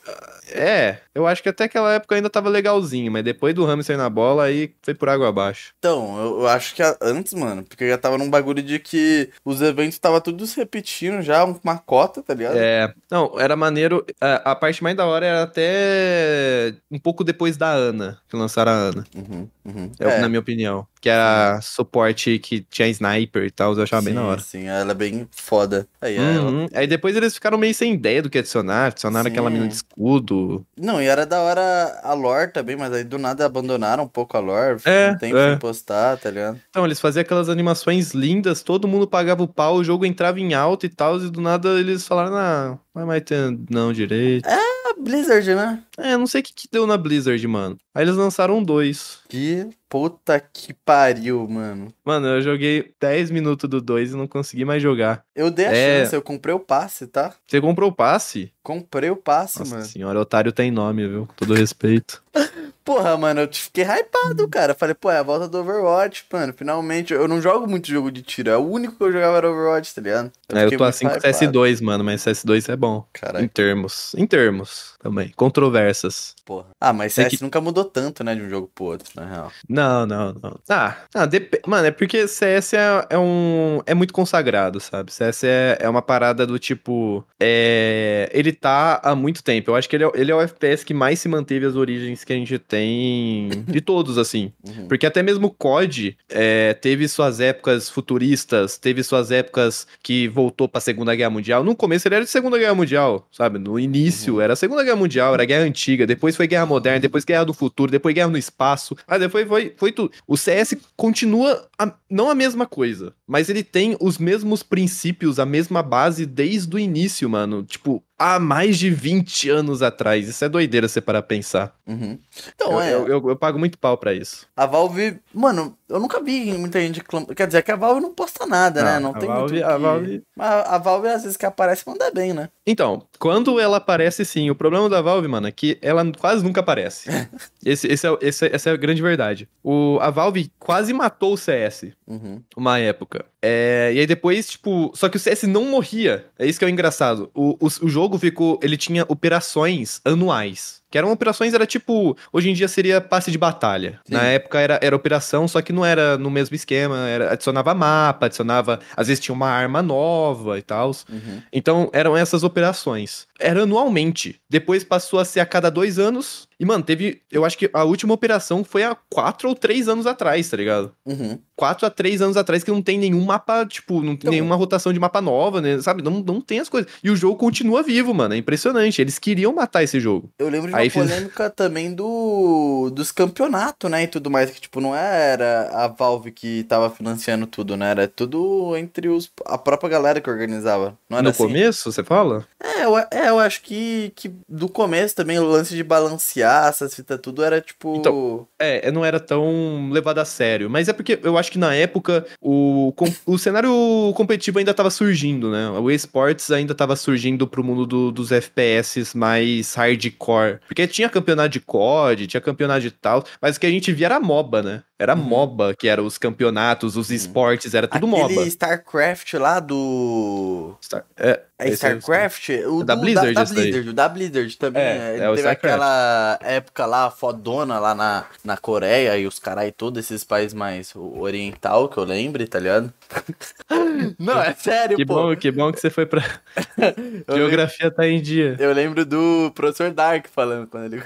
É, eu acho que até aquela época ainda tava legalzinho, mas depois do hamster na bola, aí foi por água abaixo. Então, eu, acho que antes, mano, porque já tava num bagulho de que os eventos tava tudo se repetindo já, uma cota, tá ligado? É. Não, era maneiro. A, a parte mais da hora era até um pouco depois da Ana, que lançaram a Ana. Uhum, uhum. É, Na minha opinião. Que era suporte que tinha sniper e tal, eu achava bem sim, da hora. Sim, ela é bem foda. Aí, é, Uhum. Aí depois eles ficaram meio sem ideia do que adicionar. Adicionaram Sim. aquela mina de escudo. Não, e era da hora a lore também, mas aí do nada abandonaram um pouco a lore. É, um tempo é. postar, tá ligado? Então, eles faziam aquelas animações lindas, todo mundo pagava o pau, o jogo entrava em alta e tal, e do nada eles falaram, ah, não vai mais ter não direito. A Blizzard, né? É, não sei o que, que deu na Blizzard, mano. Aí eles lançaram dois. Que puta que pariu, mano. Mano, eu joguei 10 minutos do 2 e não consegui mais jogar. Eu dei a É. chance, eu comprei o passe, tá? Você comprou o passe? Comprei o passe, Nossa mano. senhora, otário tem nome, viu? Com todo respeito. Porra, mano, eu fiquei hypado, cara. Falei, pô, é a volta do Overwatch, mano. Finalmente, eu não jogo muito jogo de tiro. É o único que eu jogava era Overwatch, tá ligado? É, eu tô assim com hypado. CS2, mano, mas CS2 é bom. Em Caralho, termos. Em termos também. Controvérsias. porra. Ah, mas CS que- nunca mudou tanto, né, de um jogo pro outro, na real. Não, não, não. Ah, ah dep... mano, é porque CS é, é, um. É muito consagrado, sabe? CS é, é uma parada do tipo. É... Ele tá há muito tempo. Eu acho que ele é, ele é o FPS que mais se manteve as origens que a gente tem de todos, assim. Uhum. Porque até mesmo o COD é, teve suas épocas futuristas, teve suas épocas que voltou pra Segunda Guerra Mundial. No começo ele era de Segunda Guerra Mundial, sabe? No início uhum. era Segunda Guerra Mundial, era Guerra Antiga, depois foi Guerra Moderna, depois Guerra do Futuro, depois Guerra no Espaço. Aí depois foi, foi tudo. O CS continua a, não a mesma coisa, mas ele tem os mesmos princípios, a mesma base desde o início, mano. Tipo, há mais de 20 anos atrás. Isso é doideira você para pensar. Uhum. Então, eu, é. Eu, eu, eu, pago muito pau pra isso. A Valve, mano, eu nunca vi muita gente. Quer dizer, que a Valve não posta nada, né? Não tem Valve, muito. A Valve... A, a Valve, às vezes, que aparece, manda bem, né? Então, quando ela aparece, sim. O problema da Valve, mano, é que ela quase nunca aparece. esse, esse, é, esse, essa é a grande verdade. O, a Valve quase matou o CS uhum. uma época. É, e aí depois, tipo. Só que o CS não morria. É isso que é o engraçado. O, o, o jogo ficou. Ele tinha operações anuais. Que eram operações, era tipo. Hoje em dia seria passe de batalha. Sim. Na época era, era operação, só que não era no mesmo esquema. Era, adicionava mapa, adicionava. Às vezes tinha uma arma nova e tal. Uhum. Então eram essas operações. Era anualmente. Depois passou a ser a cada dois anos. E, mano, teve. Eu acho que a última operação foi há quatro ou três anos atrás, tá ligado? Uhum. Quatro a três anos atrás que não tem nenhum mapa, tipo, não tem então, nenhuma rotação de mapa nova, né? Sabe? Não, não tem as coisas. E o jogo continua vivo, mano. É impressionante. Eles queriam matar esse jogo. Eu lembro de Aí uma polêmica fiz... também do dos campeonatos, né? E tudo mais. Que, tipo, não era a Valve que tava financiando tudo, né? Era tudo entre os, a própria galera que organizava. Não era no assim? começo, você fala? É, eu, é, eu acho que, que do começo também o lance de balancear essas fitas tudo era tipo. Então, é, não era tão levado a sério. Mas é porque eu acho que na época o, o cenário competitivo ainda tava surgindo, né? O esportes ainda tava surgindo pro mundo do, dos FPS mais hardcore. Porque tinha campeonato de COD, tinha campeonato de tal, mas o que a gente via era MOBA, né? Era uhum. MOBA, que eram os campeonatos, os uhum. esportes, era tudo Aquele MOBA. StarCraft lá do. Star... É, é StarCraft? É o da Blizzard, da, da Blizzard, o da Blizzard também. É, é, é teve aquela época lá, fodona lá na, na Coreia e os carai todos esses países mais oriental, que eu lembre, tá ligado? Não, é sério, que pô. Bom, que bom que você foi pra... Geografia lembro... tá em dia. Eu lembro do Professor Dark falando quando ele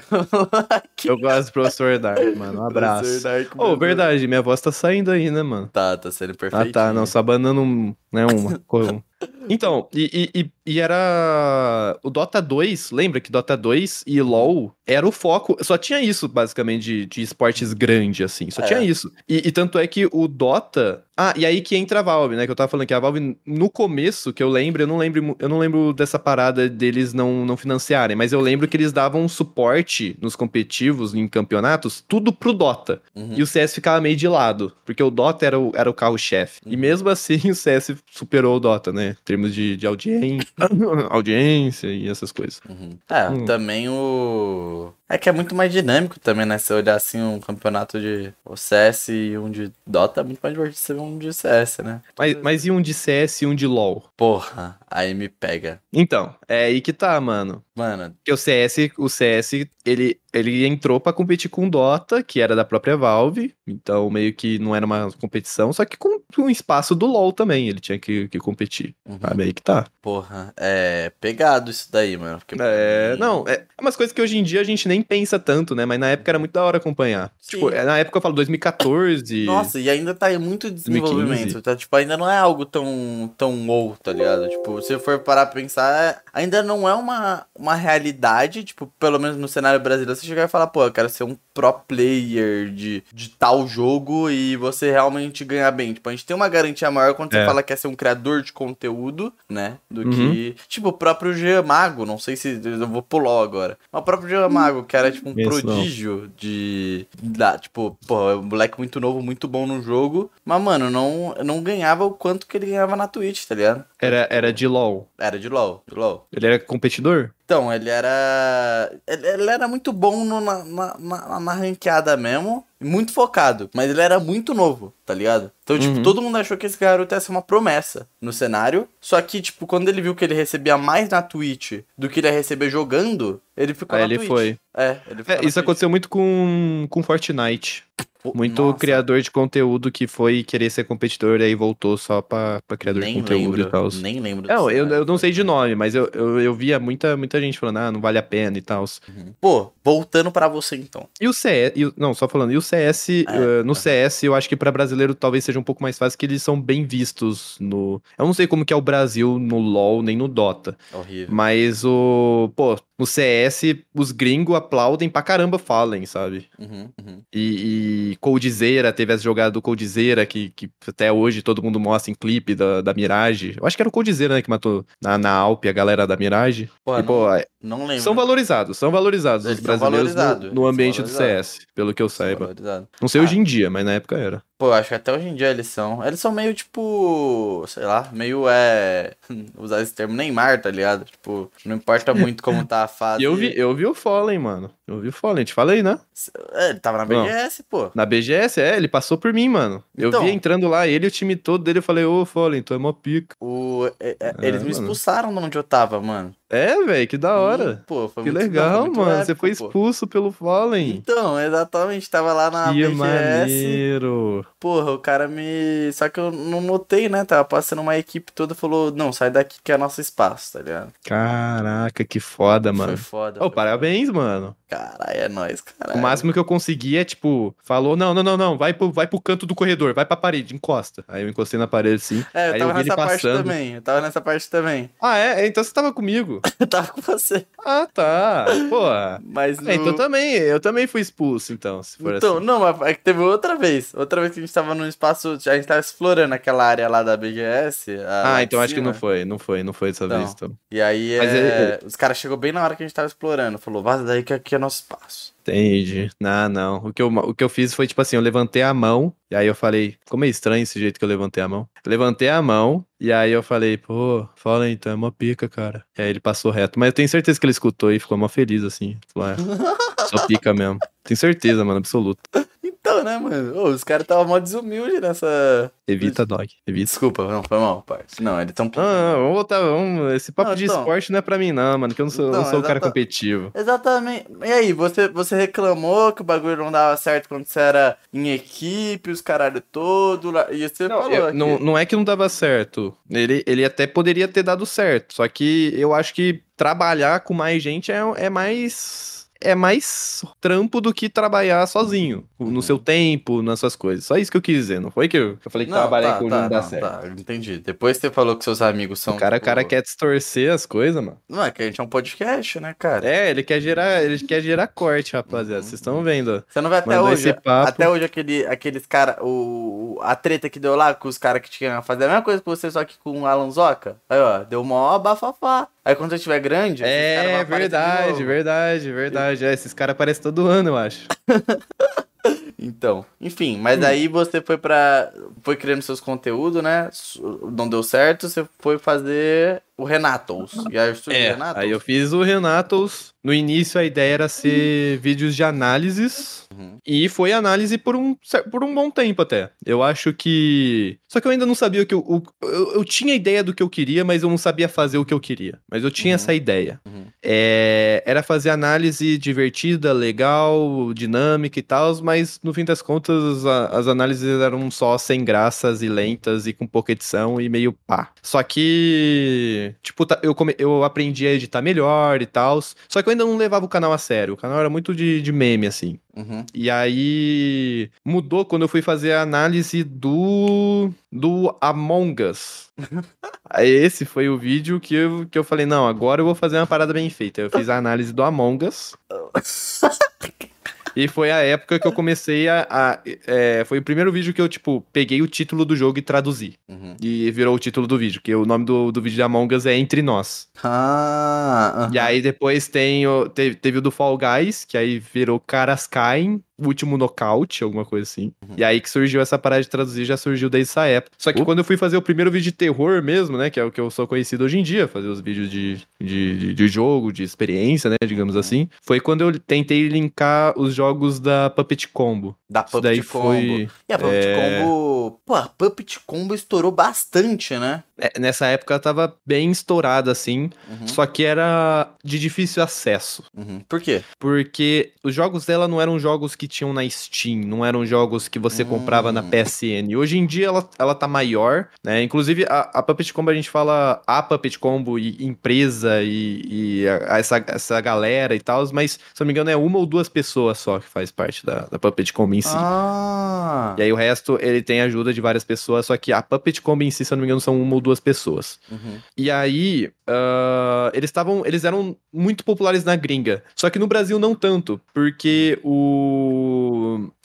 Eu gosto do Professor Dark, mano. Um abraço. Professor Dark, oh, verdade, minha voz tá saindo aí, né, mano? Tá, tá sendo perfeito. Ah, tá, não, só abanando um, né, uma... Então, e, e, e, era. O Dota 2, lembra que Dota 2 e LoL era o foco. Só tinha isso, basicamente, de, de esportes grande, assim. Só é. tinha isso. E, e, tanto é que o Dota. Ah, e aí que entra a Valve, né? Que eu tava falando que a Valve, no começo, que eu lembro, eu não lembro, eu não lembro dessa parada deles não, não financiarem, mas eu lembro que eles davam suporte nos competitivos, em campeonatos, tudo pro Dota. Uhum. E o CS ficava meio de lado, porque o Dota era o, era o carro-chefe. Uhum. E mesmo assim, o CS superou o Dota, né? Em termos de, de audiência, audiência e essas coisas. Uhum. É, hum. também o. É que é muito mais dinâmico também, né? Se olhar assim um campeonato de CS e um de Dota, é muito mais divertido ser um de CS, né? Mas, mas e um de CS e um de LoL? Porra, aí me pega. Então, é aí que tá, mano. Mano. Porque o CS, o CS, ele, ele entrou para competir com Dota, que era da própria Valve, então meio que não era uma competição, só que com um espaço do LoL também, ele tinha que, que competir. Uhum. Sabe aí que tá. Porra, é pegado isso daí, mano. Porque... É, não, é umas coisas que hoje em dia a gente nem pensa tanto, né? Mas na época era muito da hora acompanhar. Sim. Tipo, na época eu falo 2014. Nossa, e ainda tá em muito desenvolvimento. 2015. Tá, tipo, ainda não é algo tão, tão wow, tá ligado? Tipo, se for parar pra pensar, ainda não é uma uma realidade, tipo, pelo menos no cenário brasileiro, você chegar e falar, pô, eu quero ser um pro player de, de tal jogo e você realmente ganhar bem. Tipo, a gente tem uma garantia maior quando é. você fala que quer ser um criador de conteúdo, né? Do uhum. que. Tipo, o próprio Jean Mago, não sei se. Eu vou pular agora. Mas o próprio Jean Mago, que era, tipo, um Isso prodígio não. de. Da, tipo, pô, é um moleque muito novo, muito bom no jogo. Mas, mano, não, não ganhava o quanto que ele ganhava na Twitch, tá ligado? Era, era de LOL. Era de LOL, de LOL. Ele era competidor? Então, ele era. Ele, era muito bom no, na, na, na ranqueada mesmo. Muito focado. Mas ele era muito novo, tá ligado? Então, tipo, uhum. todo mundo achou que esse garoto ia ser uma promessa no cenário. Só que, tipo, quando ele viu que ele recebia mais na Twitch do que ele ia receber jogando, ele ficou Aí na ele Twitch. foi. É, ele é, Isso Twitch. aconteceu muito com, com Fortnite. Muito nossa, criador de conteúdo que foi querer ser competidor e aí voltou só pra, pra criador nem de conteúdo lembro, e tal. Nem lembro. Não, eu, eu não sei de nome, mas eu, eu, eu via muita, muita gente falando, ah, não vale a pena e tal. Uhum. Pô, voltando pra você então. E o CS, e não, só falando, e o CS, É, eh, no. CS eu acho que pra brasileiro talvez seja um pouco mais fácil, que eles são bem vistos no... Eu não sei como que é o Brasil no LoL, nem no Dota, Horrível. mas o... Pô, no CS, os gringos aplaudem pra caramba Fallen, sabe? Uhum, uhum. E, e Coldzera, teve essa jogada do Coldzera, que, que até hoje todo mundo mostra em clipe da, da Mirage. Eu acho que era o Coldzera, né, que matou na, na Alp a galera da Mirage. Pô, e, pô, é- Não lembro. são valorizados, são valorizados Eles os brasileiros valorizados, no, no ambiente do. CS, pelo que eu saiba. Não sei Ah. hoje em dia, mas na época era. Pô, acho que até hoje em dia eles são. Eles são meio tipo. Sei lá, meio é. Usar esse termo Neymar, tá ligado? Tipo, não importa muito como tá a fase. E eu vi, eu vi o Fallen, mano. Eu vi o Fallen, te falei, né? É, ele tava na Não. BGS, pô. Na BGS, é, ele passou por mim, mano. Eu Então. vi entrando lá, ele e o time todo dele, eu falei, ô, Fallen, tu é mó pica. O, é- é- É, eles me expulsaram de onde eu tava, mano. É, velho, que da hora. Pô, foi que muito- legal, foi mano. Você épico, foi pô. expulso pelo Fallen. Então, exatamente, tava lá na que BGS. maneiro. Porra, o cara me. Só que eu não notei, né? Tava passando uma equipe toda falou: Não, sai daqui que é nosso espaço, tá ligado? Caraca, que foda, Foi mano. foda. Ô, foi parabéns, mano. Caralho, é nóis, caralho. O máximo que eu consegui é, tipo, falou, não, não, não, não, vai pro, vai pro canto do corredor, vai pra parede, encosta. Aí eu encostei na parede, assim. É, eu aí tava eu vi ele nessa parte passando. também. Eu tava nessa parte também. Ah, é? Então você tava comigo. Eu tava com você. Ah, tá. Pô. Mas. É, então no- também, eu também fui expulso, então, se for Então, assim. não, mas é que teve outra vez. Outra vez que a gente tava num espaço. A gente tava explorando aquela área lá da BGS. Ah, então acho que não foi, não foi, não foi dessa Então. vez, então. E aí, Mas é, é- os caras chegou bem na hora que a gente tava explorando. Falou, vaza daí que aqui é nosso espaço. Entendi. Não, não. O que, eu, o que eu fiz foi, tipo assim, eu levantei a mão, e aí eu falei, como é estranho esse jeito que eu levantei a mão. Levantei a mão, e aí eu falei, pô, fala então, é uma pica, cara. E aí ele passou reto. Mas eu tenho certeza que ele escutou e ficou mó feliz, assim. É, só pica mesmo. Tenho certeza, mano, absoluto. Então, né, mano? Ô, os caras estavam mó desumilde nessa. Evita, dog. Evita. Desculpa, não, foi mal, parça. Não, eles tão. Não, não, vamos voltar, vamos. Esse papo Não, de então. esporte não é pra mim, não, mano, que eu não sou, eu não Então, sou o cara exata- competitivo. Exatamente. E aí, você, você reclamou que o bagulho não dava certo quando você era em equipe, os caralho todo. E você Não, falou eu- não, não é que não dava certo. Ele, ele até poderia ter dado certo. Só que eu acho que trabalhar com mais gente é, é mais. É mais trampo do que trabalhar sozinho. No seu tempo, nas suas coisas. Só isso que eu quis dizer. Não foi que eu, eu falei que trabalhar tá, com tá, não dá não, certo. Tá, entendi. Depois você falou que seus amigos são. O cara, o tipo, cara quer distorcer as coisas, mano. Não, é que a gente é um podcast, né, cara? É, ele quer gerar, ele quer gerar corte, rapaziada. Vocês estão vendo? Você não vê até Mandar hoje. Até hoje aquele, aqueles caras. A treta que deu lá com os caras que tinham fazer a mesma coisa que você, só que com o Alan Zoca. Aí, ó, deu mó bafafá. Aí quando você estiver grande. É aparecer de verdade, novo. verdade, É, esses caras aparecem todo ano, eu acho. Então, enfim, mas aí você foi pra. Foi criando seus conteúdos, né? Não deu certo, você foi fazer o Renatos. E aí surgiu o É, Renatos. aí eu fiz o Renatos. No início a ideia era ser vídeos de análises. Uhum. E foi análise por um, por um bom tempo até. Eu acho que. Só que eu ainda não sabia o que eu. o- eu, eu tinha ideia do que eu queria, mas eu não sabia fazer o que eu queria. Mas eu tinha Uhum. essa ideia. Uhum. É, era fazer análise divertida, legal, dinâmica e tal, mas no fim das contas a- as análises eram só sem graças e lentas e com pouca edição e meio pá. Só que, tipo, tá- eu, come- eu aprendi a editar melhor e tal, só que eu ainda não levava o canal a sério. O canal era muito de, de meme, assim. Uhum. E aí mudou quando eu fui fazer a análise do do Among Us. Esse foi o vídeo que eu, que eu falei, não, agora eu vou fazer uma parada bem feita. Eu fiz a análise do Among Us. E foi a época que eu comecei a. a- é, foi o primeiro vídeo que eu, tipo, peguei o título do jogo e traduzi. Uhum. E virou o título do vídeo, que o nome do, do vídeo de Among Us é Entre Nós. Ah, aham. E aí depois tem o, teve, teve o do Fall Guys, que aí virou Caras Caem, o último nocaute, alguma coisa assim. E aí que surgiu essa parada de traduzir, já surgiu desde essa época. Só que Opa. quando eu fui fazer o primeiro vídeo de terror mesmo, né, que é o que eu sou conhecido hoje em dia, fazer os vídeos de, de, de, de jogo, de experiência, né, digamos assim, foi quando eu tentei linkar os jogos da Puppet Combo. Da Isso daí Puppet Combo. foi... E a Puppet é, Combo. Pô, a Puppet Combo estourou bastante, né? é, Nessa época ela tava bem estourada, assim, Uhum. só que era de difícil acesso. Uhum. Por quê? porque os jogos dela não eram jogos que que tinham na Steam, não eram jogos que você comprava na Hum. PSN. Hoje em dia ela, ela tá maior, né? Inclusive a, a Puppet Combo a gente fala a Puppet Combo e empresa e, e a- essa, essa galera e tal, mas se eu não me engano é uma ou duas pessoas só que faz parte da, da Puppet Combo em si. Ah. E aí o resto ele tem ajuda de várias pessoas, só que a Puppet Combo em si, se eu não me engano, são uma ou duas pessoas. Uhum. E aí, ah, eles estavam. Eles eram muito populares na gringa. Só que no Brasil não tanto. Porque o.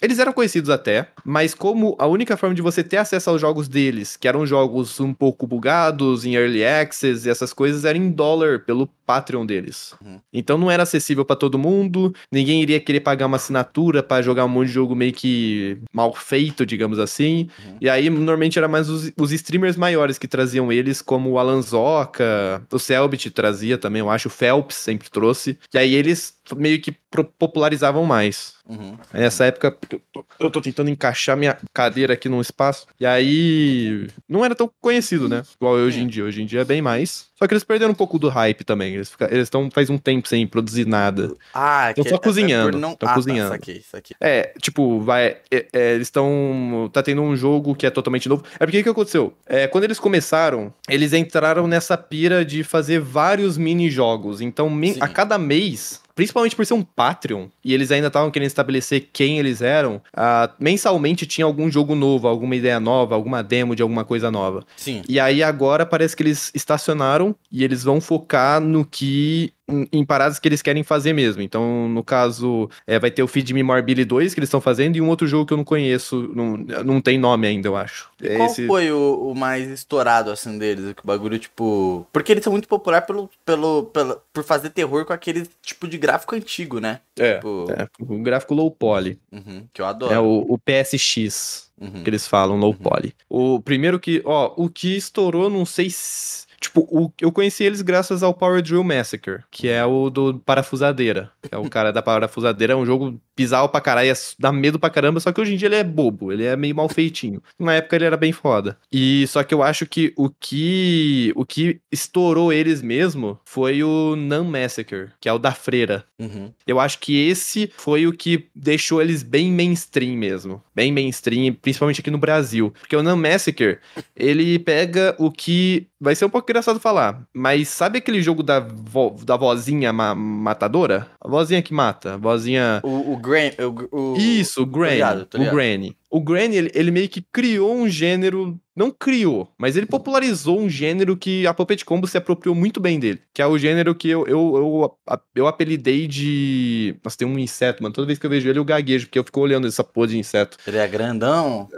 Eles eram conhecidos até, mas como a única forma de você ter acesso aos jogos deles, que eram jogos um pouco bugados, em early access e essas coisas, era em dólar pelo Patreon deles. Uhum. Então não era acessível pra todo mundo, ninguém iria querer pagar uma assinatura pra jogar um monte de jogo meio que mal feito, digamos assim. Uhum. E aí, normalmente, era mais os, os streamers maiores que traziam eles, como o Alan Zoca, o Selbit trazia também, eu acho, o Phelps sempre trouxe. E aí eles meio que popularizavam mais. Uhum. Nessa época, eu tô, eu tô tentando encaixar minha cadeira aqui num espaço. E aí, não era tão conhecido, né? Igual é hoje em dia. Hoje em dia é bem mais. Só que eles perderam um pouco do hype também. Eles estão faz um tempo sem produzir nada. Ah, Tão que- só é- é cozinhando, por não... tão ah, cozinhando. Tá, saquei, saquei. É, tipo, vai. é- é, eles estão. Tá tendo um jogo que é totalmente novo. É porque o que aconteceu? É, quando eles começaram, eles entraram nessa pira de fazer vários mini-jogos. Então, Sim. a cada mês. Principalmente por ser um Patreon, e eles ainda estavam querendo estabelecer quem eles eram, ah, mensalmente tinha algum jogo novo, alguma ideia nova, alguma demo de alguma coisa nova. Sim. E aí agora parece que eles estacionaram e eles vão focar no que. Em, paradas que eles querem fazer mesmo. Então, no caso, é, vai ter o Feed Me More Billy 2 que eles estão fazendo e um outro jogo que eu não conheço, não, não tem nome ainda, eu acho. E qual Esse- foi o, o mais estourado, assim, deles? Que o bagulho, tipo... Porque eles são muito populares pelo, pelo, pelo, por fazer terror com aquele tipo de gráfico antigo, né? É, Tipo... é, o gráfico low poly. Uhum, que eu adoro. É o, o PSX. Uhum. que eles falam, low Uhum. poly. O primeiro que, ó, o que estourou, não sei se. Tipo, o, eu conheci eles graças ao Power Drill Massacre, que é o do Parafusadeira. É o cara da Parafusadeira, é um jogo bizarro pra caralho, é- dá medo pra caramba, só que hoje em dia ele é bobo, ele é meio mal feitinho. Na época ele era bem foda. E só que eu acho que o que o que estourou eles mesmo foi o Nun Massacre, que é o da freira. Uhum. Eu acho que esse foi o que deixou eles bem mainstream mesmo. Bem mainstream, principalmente aqui no Brasil. Porque o Nun Massacre, ele pega o que. Vai ser um pouco engraçado falar, mas sabe aquele jogo da, vo- da vozinha ma- matadora? A vozinha que mata, a vozinha. O, o Gram... O, o... Isso, o Granny. ligado, tô o ligado. Granny. O Granny, ele, ele meio que criou um gênero. Não criou, mas ele popularizou um gênero que a Puppet Combo se apropriou muito bem dele. Que é o gênero que eu, eu, eu, eu apelidei de. Nossa, tem um inseto, mano. Toda vez que eu vejo ele, eu gaguejo, porque eu fico olhando essa porra de inseto. Ele é grandão.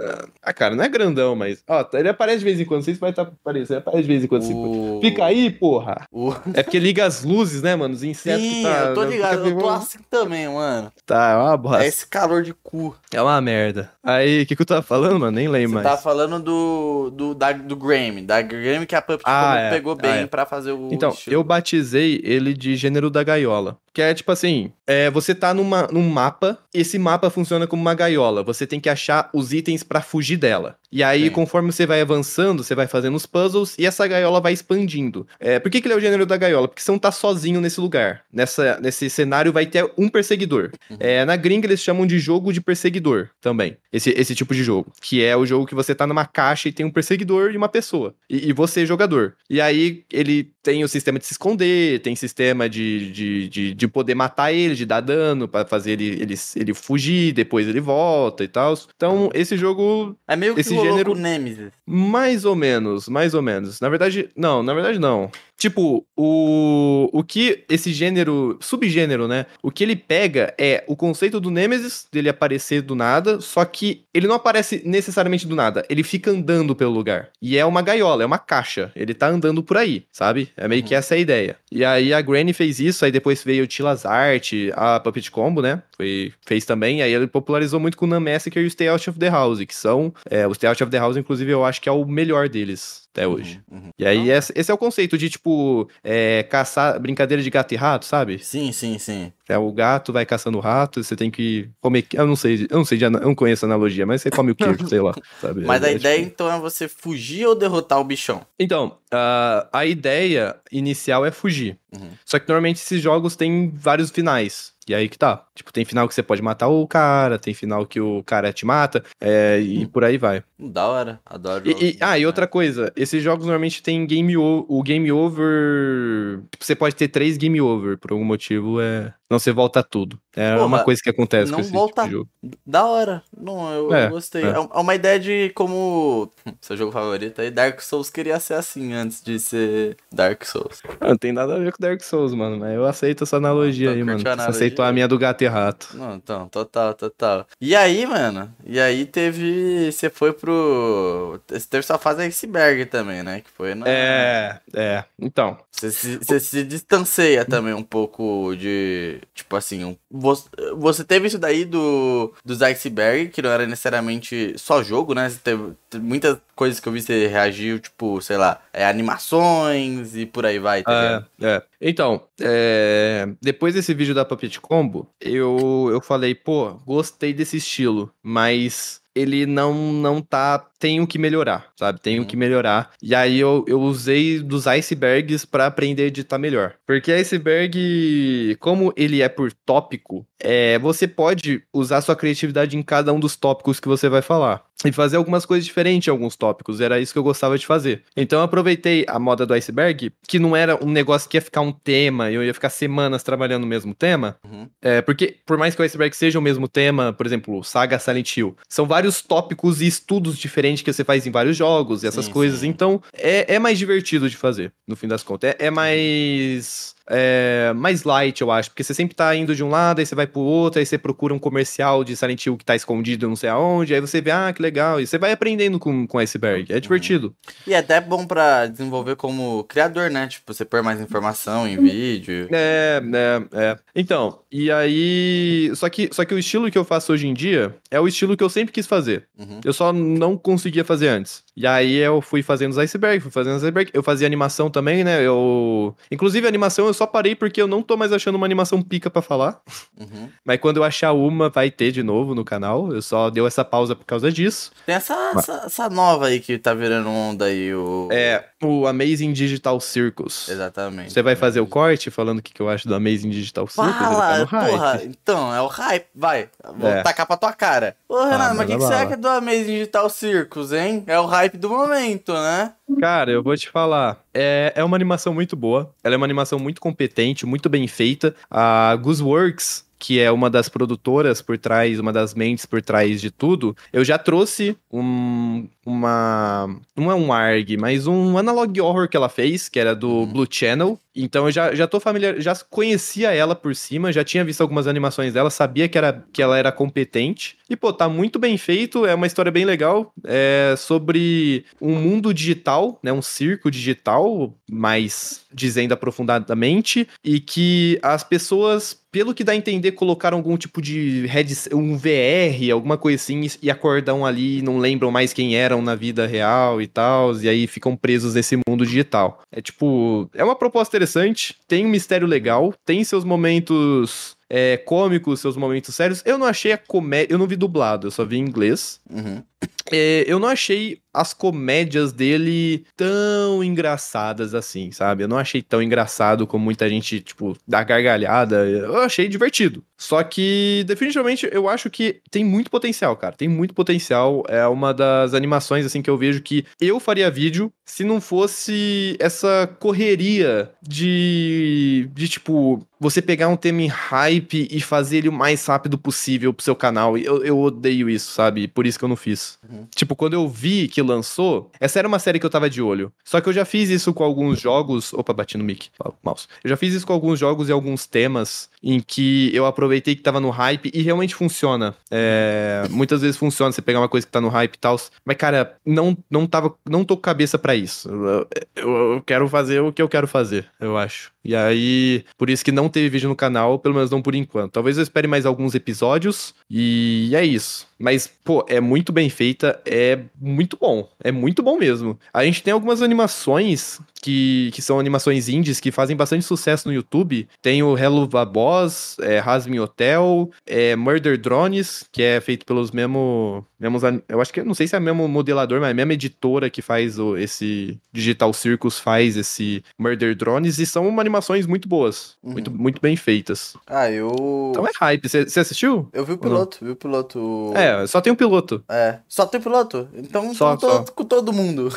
Ah, cara, não é grandão, mas. Ó, ele aparece de vez em quando. Não sei se vai estar aparecendo. Ele aparece de vez em quando. assim. O... Fica aí, porra. O... É porque liga as luzes, né, mano? Os insetos Sim, que tá. eu tô ligado. Eu tô assim também, mano. Tá, é uma bosta. É esse calor de cu. É uma merda. Aí, o que, que eu tava falando, mano? Nem lembro Você mais. tá falando do, do, da, do Grammy. Da Grammy que a Puppet Ah, é. pegou Ah, bem é. pra fazer o Então, estilo. eu batizei ele de gênero da gaiola. Que é tipo assim: é, você tá numa, num mapa, esse mapa funciona como uma gaiola. Você tem que achar os itens pra fugir dela. E aí, Sim. conforme você vai avançando, você vai fazendo os puzzles e essa gaiola vai expandindo. É, por que, que ele é o gênero da gaiola? Porque você não tá sozinho nesse lugar. Nessa, nesse cenário vai ter um perseguidor. Uhum. É, na gringa eles chamam de jogo de perseguidor também. Esse, esse tipo de jogo. Que é o jogo que você tá numa caixa e tem um perseguidor e uma pessoa. E, e você, jogador. E aí ele tem o sistema de se esconder, tem sistema de, de, de, de poder matar ele, de dar dano, pra fazer ele, ele, ele fugir, depois ele volta e tal. Então, esse jogo É meio que esse gênero- Nemesis. mais ou menos, mais ou menos. Na verdade, não, na verdade não. Tipo, o, o que esse gênero, subgênero, né? O que ele pega é o conceito do Nemesis, dele aparecer do nada, só que ele não aparece necessariamente do nada, ele fica andando pelo lugar. E é uma gaiola, é uma caixa. Ele tá andando por aí, sabe? É meio que Uhum. essa a ideia. E aí a Granny fez isso, aí depois veio o Tilas Art, a Puppet Combo, né? Foi, fez também, aí ele popularizou muito com o Nun Massacre e o Stay Out of the House, que são. É, o Stay Out of the House, inclusive, eu acho que é o melhor deles até hoje. Uhum, uhum. E aí, esse, esse é o conceito de, tipo, é, caçar brincadeira de gato e rato, sabe? Sim, sim, sim. É, o gato vai caçando o rato, você tem que comer. Eu não sei, eu não sei, eu não conheço a analogia, mas você come o queijo, sei lá, sabe? Mas É- a é, ideia, tipo- então, é você fugir ou derrotar o bichão. Então, ah, a ideia inicial é fugir. Uhum. Só que normalmente esses jogos têm vários finais. E aí que tá. Tipo, tem final que você pode matar o cara, tem final que o cara te mata, é, e por aí vai. Da hora, adoro. E, e- ah, e outra coisa, esses jogos normalmente tem game o, o game over. Tipo, você pode ter três game over, por algum motivo, é. Não, você volta tudo. É Pô, uma coisa que acontece não com esse volta- tipo de jogo. Da hora. Não, eu, É, eu gostei. é. É. é uma ideia de como. Seu jogo favorito aí, Dark Souls queria ser assim antes de ser Dark Souls. Ah, não tem nada a ver com Dark Souls, mano, mas eu aceito essa analogia aí, mano. analogia? aceitou a minha do gato e rato. Não, então, total, total. E aí, mano? E aí teve. Você foi pro. Você teve sua fase iceberg também, né? Que foi na. É, é. Então, Você se, você se distancia também um pouco de. Tipo assim, um- você, você teve isso daí do, dos iceberg, que não era necessariamente só jogo, né? Você teve, muitas coisas que eu vi você reagiu, tipo, sei lá, é, animações e por aí vai, tá? É, é. Então, é, depois desse vídeo da Puppet Combo, eu, eu falei, pô, gostei desse estilo, mas ele não, não tá. Tenho que melhorar, sabe? Tenho Uhum. que melhorar. E aí eu, eu usei dos icebergs pra aprender a editar melhor. Porque iceberg, como ele é por tópico, é, você pode usar sua criatividade em cada um dos tópicos que você vai falar. E fazer algumas coisas diferentes em alguns tópicos. Era isso que eu gostava de fazer. Então eu aproveitei a moda do iceberg, que não era um negócio que ia ficar um tema, eu ia ficar semanas trabalhando no mesmo tema. Uhum. É, porque, por mais que o iceberg seja o mesmo tema, por exemplo, Saga Silent Hill, são vários tópicos e estudos diferentes que você faz em vários jogos e essas Sim, coisas. sim. Então, é, é mais divertido de fazer, no fim das contas. É, é mais. É, mais light, eu acho, porque você sempre tá indo de um lado, aí você vai pro outro, aí você procura um comercial de Silent Hill que tá escondido não sei aonde, aí você vê, ah, que legal, e você vai aprendendo com, com iceberg. É divertido. E é até bom pra desenvolver como criador, né? Tipo, você pôr mais informação em vídeo. É, é, é. Então, e aí. Só que, só que o estilo que eu faço hoje em dia é o estilo que eu sempre quis fazer. Uhum. Eu só não conseguia fazer antes. E aí eu fui fazendo os iceberg, fui fazendo os iceberg. Eu fazia animação também, né? Eu. Inclusive, a animação eu só parei porque eu não tô mais achando uma animação pica pra falar. Uhum. Mas quando eu achar uma, vai ter de novo no canal. Eu só deu essa pausa por causa disso. Tem essa, essa, essa nova aí que tá virando onda aí, o. É o Amazing Digital Circus. Exatamente. Você vai fazer o corte falando o que que eu acho do Amazing Digital Circus? Tá Fala, hype. porra, então, é o hype, vai, vou É. tacar pra tua cara. Ô, Renato, mas o que, que você acha do Amazing Digital Circus, hein? É o hype do momento, né? Cara, eu vou te falar. É, é uma animação muito boa. Ela é uma animação muito competente, muito bem feita. A Gooseworks, que é uma das produtoras por trás, uma das mentes por trás de tudo, eu já trouxe um, uma. Não é um ARG, mas um analog horror que ela fez, que era do Uhum. Blue Channel. Então eu já, já tô familiar, já conhecia ela por cima, já tinha visto algumas animações dela, sabia que, era, que ela era competente. E, pô, tá muito bem feito, é uma história bem legal. É sobre um mundo digital, né? Um circo digital, mais dizendo aprofundadamente, e que as pessoas, pelo que dá a entender, colocaram algum tipo de head, um VR, alguma coisa assim, e acordam ali não lembram mais quem eram na vida real e tal, e aí ficam presos nesse mundo digital. É tipo, é uma proposta interessante, tem um mistério legal, tem seus momentos é, cômicos, seus momentos sérios. Eu não achei a comédia, eu não vi dublado, eu só vi em inglês. Uhum. É, eu não achei as comédias dele tão engraçadas assim, sabe? Eu não achei tão engraçado como muita gente, tipo, dá gargalhada. Eu achei divertido. Só que, definitivamente, eu acho que tem muito potencial, cara. Tem muito potencial. É uma das animações, assim, que eu vejo que eu faria vídeo se não fosse essa correria de, de tipo, você pegar um tema em hype e fazer ele o mais rápido possível pro seu canal. Eu, eu odeio isso, sabe? Por isso que eu não fiz. Tipo, quando eu vi que lançou, essa era uma série que eu tava de olho. Só que eu já fiz isso com alguns jogos. Opa, bati no mic, mouse. Eu já fiz isso com alguns jogos e alguns temas em que eu aproveitei que tava no hype e realmente funciona. É, muitas vezes funciona você pegar uma coisa que tá no hype e tal. Mas, cara, não, não tava. Não tô com cabeça pra isso. Eu, eu- eu quero fazer o que eu quero fazer, eu acho. E aí, por isso que não teve vídeo no canal, pelo menos não por enquanto. Talvez eu espere mais alguns episódios e é isso. Mas, pô, é muito bem feita, é muito bom. É muito bom mesmo. A gente tem algumas animações que, que são animações indies que fazem bastante sucesso no YouTube. Tem o Hello Boss, é, Rasmin Hotel, é, Murder Drones, que é feito pelos mesmos. an- eu acho que não sei se é o mesmo modelador, mas é a mesma editora que faz o, esse Digital Circus faz esse Murder Drones e são animações muito boas, Uhum. muito, muito bem feitas. Ah, eu. Então é hype. Você assistiu? Eu vi o piloto, vi o piloto. É, só tem um piloto. É. Só tem piloto? Então Só, tô, só. com todo mundo.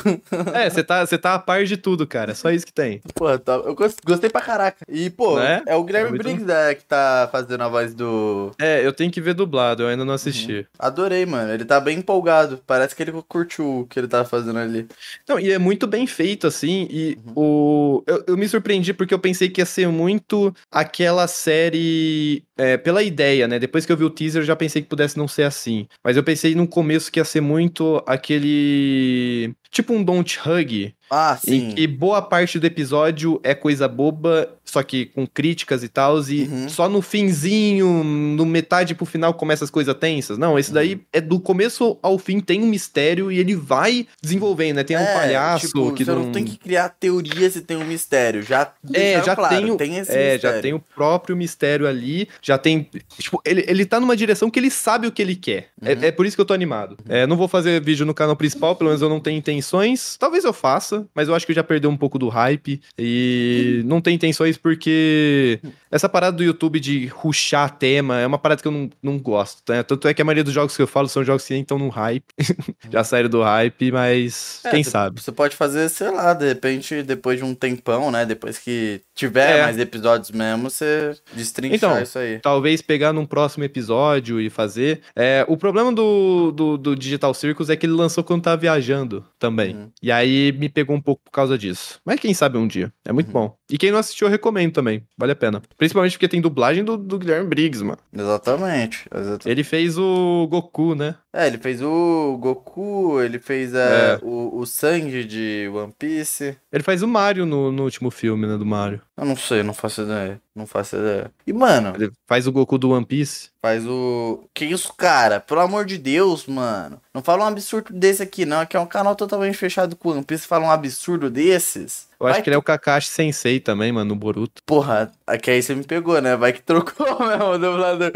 É, você tá, você tá a par de tudo, cara. É só isso que tem. Pô, tá- eu gos- gostei pra caraca. E, pô, Né? é o Guilherme É Briggs né, que tá fazendo a voz do. É, eu tenho que ver dublado, eu ainda não assisti. Adorei, mano. Ele tá bem empolgado. Parece que ele curtiu o que ele tava fazendo ali. Não, e é muito bem feito, assim, e o... Eu, eu me surpreendi porque eu pensei que ia ser muito aquela série... é, pela ideia, né? Depois que eu vi o teaser, eu já pensei que pudesse não ser assim. Mas eu pensei no começo que ia ser muito aquele... Tipo um Don't Hug, Ah, sim. em que boa parte do episódio é coisa boba, só que com críticas e tal, e Uhum. só no finzinho, no metade pro final, começa as coisas tensas. Não, esse daí Uhum. é do começo ao fim, tem um mistério e ele vai desenvolvendo, né? Tem um É, palhaço tipo, que você não... tem que criar teoria se tem um mistério. Já É, já claro, tem o- tem esse É, mistério. já tem o próprio mistério ali, já tem. Tipo, ele, ele tá numa direção que ele sabe o que ele quer. Uhum. É, é por isso que eu tô animado. É, não vou fazer vídeo no canal principal, pelo menos eu não tenho intenções. Talvez eu faça, mas eu acho que já perdeu um pouco do hype. E não tem intenções porque essa parada do YouTube de ruxar tema é uma parada que eu não, não gosto. Né? Tanto é que a maioria dos jogos que eu falo são jogos que nem estão no hype. já saíram do hype, mas É, quem sabe. Você pode fazer, sei lá, de repente, depois de um tempão, né? Depois que tiver É. mais episódios mesmo, você destrinchar Então, isso aí. talvez pegar num próximo episódio e fazer. É, o problema do, do, do Digital Circus é que ele lançou quando tava viajando também. Uhum. E aí me pegou um pouco por causa disso. Mas quem sabe um dia. É muito Uhum. bom. E quem não assistiu, eu recomendo também. Vale a pena. Principalmente porque tem dublagem do, do Guilherme Briggs, mano. Exatamente. exatamente. Ele fez o Goku, né? É, ele fez o Goku, ele fez é, É. o, o Sanji de One Piece. Ele faz o Mario no, no último filme, né? Do Mario. Eu não sei, não faço ideia. Não faço ideia. E, mano, Ele faz o Goku do One Piece. faz o. Que isso, cara? Pelo amor de Deus, mano. Não fala um absurdo desse aqui, não. Aqui é um canal totalmente fechado com One Piece. Fala um absurdo desses. Eu acho Vai que ele é o Kakashi Sensei também, mano, no Boruto. Porra, aqui aí você me pegou, né? Vai que trocou mesmo o dublador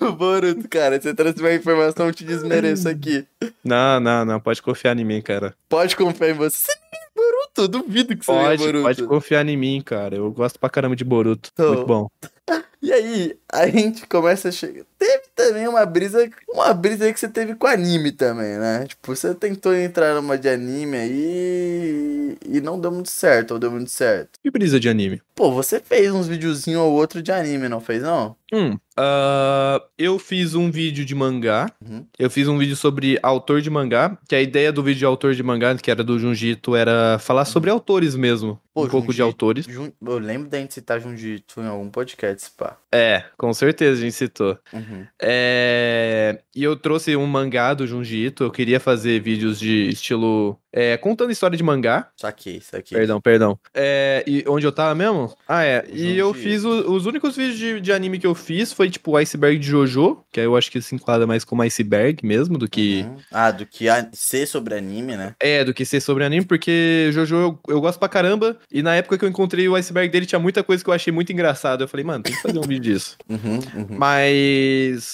no Boruto, cara. Você trouxe uma informação, eu te desmereço aqui. Não, não, não. Pode confiar em mim, cara. Pode confiar em você. Boruto, duvido que Pode, Boruto. pode confiar em mim, cara. Eu gosto pra caramba de Boruto. Tô. Muito bom. E aí, a gente começa a chegar. Teve também uma brisa, uma brisa aí que você teve com anime também, né? Tipo, você tentou entrar numa de anime aí e não deu muito certo, ou deu muito certo. Que brisa de anime? Pô, você fez uns videozinhos ou outro de anime, não fez não? Hum, ah, eu fiz um vídeo de mangá. Uhum. Eu fiz um vídeo sobre autor de mangá. Que a ideia do vídeo de autor de mangá, que era do Junjito, era falar sobre autores mesmo. Pô, um pouco de Junji- autores. Jun... Eu lembro da gente citar Junjitsu em algum podcast, pá. É, com certeza a gente citou. Uhum. É, e eu trouxe um mangá do Junjito. Eu queria fazer vídeos de estilo. é, contando história de mangá. Saquei, saquei. Perdão, perdão. É, e onde eu tava mesmo? Ah, é. E eu Junji. fiz o- os únicos vídeos de, de anime que eu fiz foi tipo o Iceberg de Jojo, que aí eu acho que se enquadra mais como iceberg mesmo, do que. Uhum. Ah, do que a... ser sobre anime, né? É, do que ser sobre anime, porque Jojo eu, eu gosto pra caramba. E na época que eu encontrei o iceberg dele, tinha muita coisa que eu achei muito engraçado. Eu falei, mano, tem que fazer um vídeo disso. Uhum, uhum. Mas,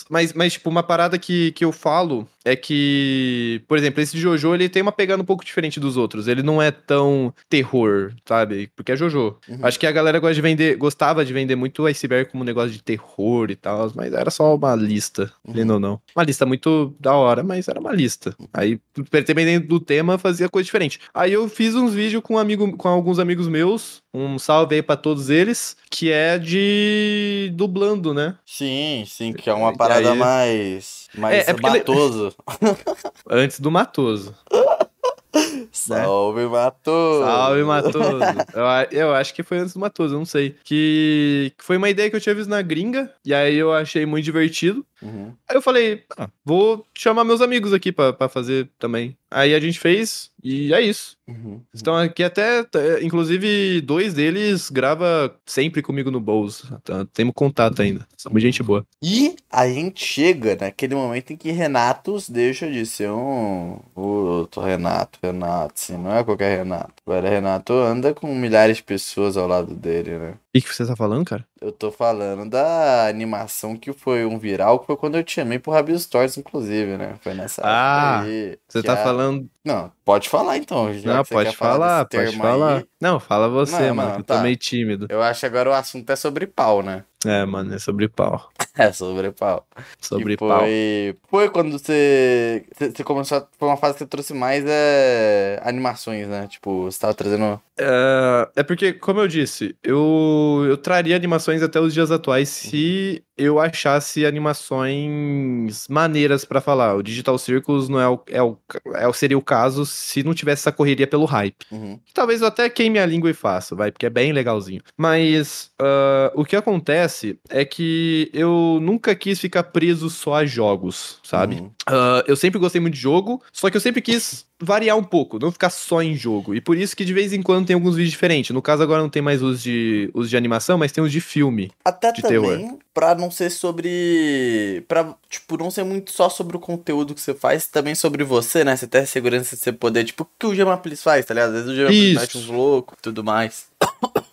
mas, mas, tipo, uma parada que, que eu falo é que, por exemplo, esse Jojo, ele tem uma pegada um pouco diferente dos outros. Ele não é tão terror, sabe? Porque é Jojo. Uhum. Acho que a galera gosta de vender, gostava de vender muito o Iceberg como um negócio de terror e tal, mas era só uma lista, querendo ou não. Uma lista muito da hora, mas era uma lista. Aí, dependendo do tema, fazia coisa diferente. Aí eu fiz uns vídeos com, um amigo, com alguns amigos meus, um salve aí pra todos eles, que é de dublando, né? Sim, sim, que é uma parada aí- mais. Mais É, é porque ele- matoso. Antes do Matoso. Salve, Matoso! Salve, Matoso. eu, eu acho que foi antes do Matoso, eu não sei. Que, que foi uma ideia que eu tinha visto na gringa, e aí eu achei muito divertido. Uhum. Aí eu falei, ah, vou chamar meus amigos aqui pra fazer também. Aí a gente fez e é isso. Uhum. Estão aqui até, inclusive, dois deles grava sempre comigo no Bowls. Tá- Temos contato ainda. Somos gente boa. E a gente chega naquele momento em que Renatos deixa de ser um. Outro Renato, Renato, assim, não é qualquer Renato. Agora Renato anda com milhares de pessoas ao lado dele, né? O que, que você tá falando, cara? Eu tô falando da animação que foi um viral, que foi quando eu te chamei pro Rabil Stories, inclusive, né? Foi nessa Ah, aí. Você tá a- falando. Não, pode falar então. Não, pode falar falar, pode falar. aí. Não, fala você, Não, mano. que eu tá. tô meio tímido. Eu acho que agora o assunto é sobre pau, né? É, mano, é sobre pau. É sobre pau. Sobre E pau. foi, foi quando você, você começou, a- foi uma fase que você trouxe mais é, animações, né? Tipo, você tava trazendo... É, é porque, como eu disse, eu, eu traria animações até os dias atuais se eu achasse animações maneiras pra falar. O Digital Circus não é o, é o, é o- seria o caso se não tivesse essa correria pelo hype. Uhum, Talvez eu até queime a língua e faça, vai, porque é bem legalzinho. Mas ah, o que acontece é que eu nunca quis ficar preso só a jogos, sabe? uhum. Ah, eu sempre gostei muito de jogo, só que eu sempre quis variar um pouco, não ficar só em jogo. E por isso que de vez em quando tem alguns vídeos diferentes. No caso, agora não tem mais os de, os de animação, mas tem os de filme. Até de também terror. pra não ser sobre... Pra, tipo, não ser muito só sobre o conteúdo que você faz, também sobre você, né? Você ter a segurança de você poder... Tipo, o que o Gemapliz faz, tá ligado? Às vezes o Gemapliz Isso. mete uns loucos e tudo mais.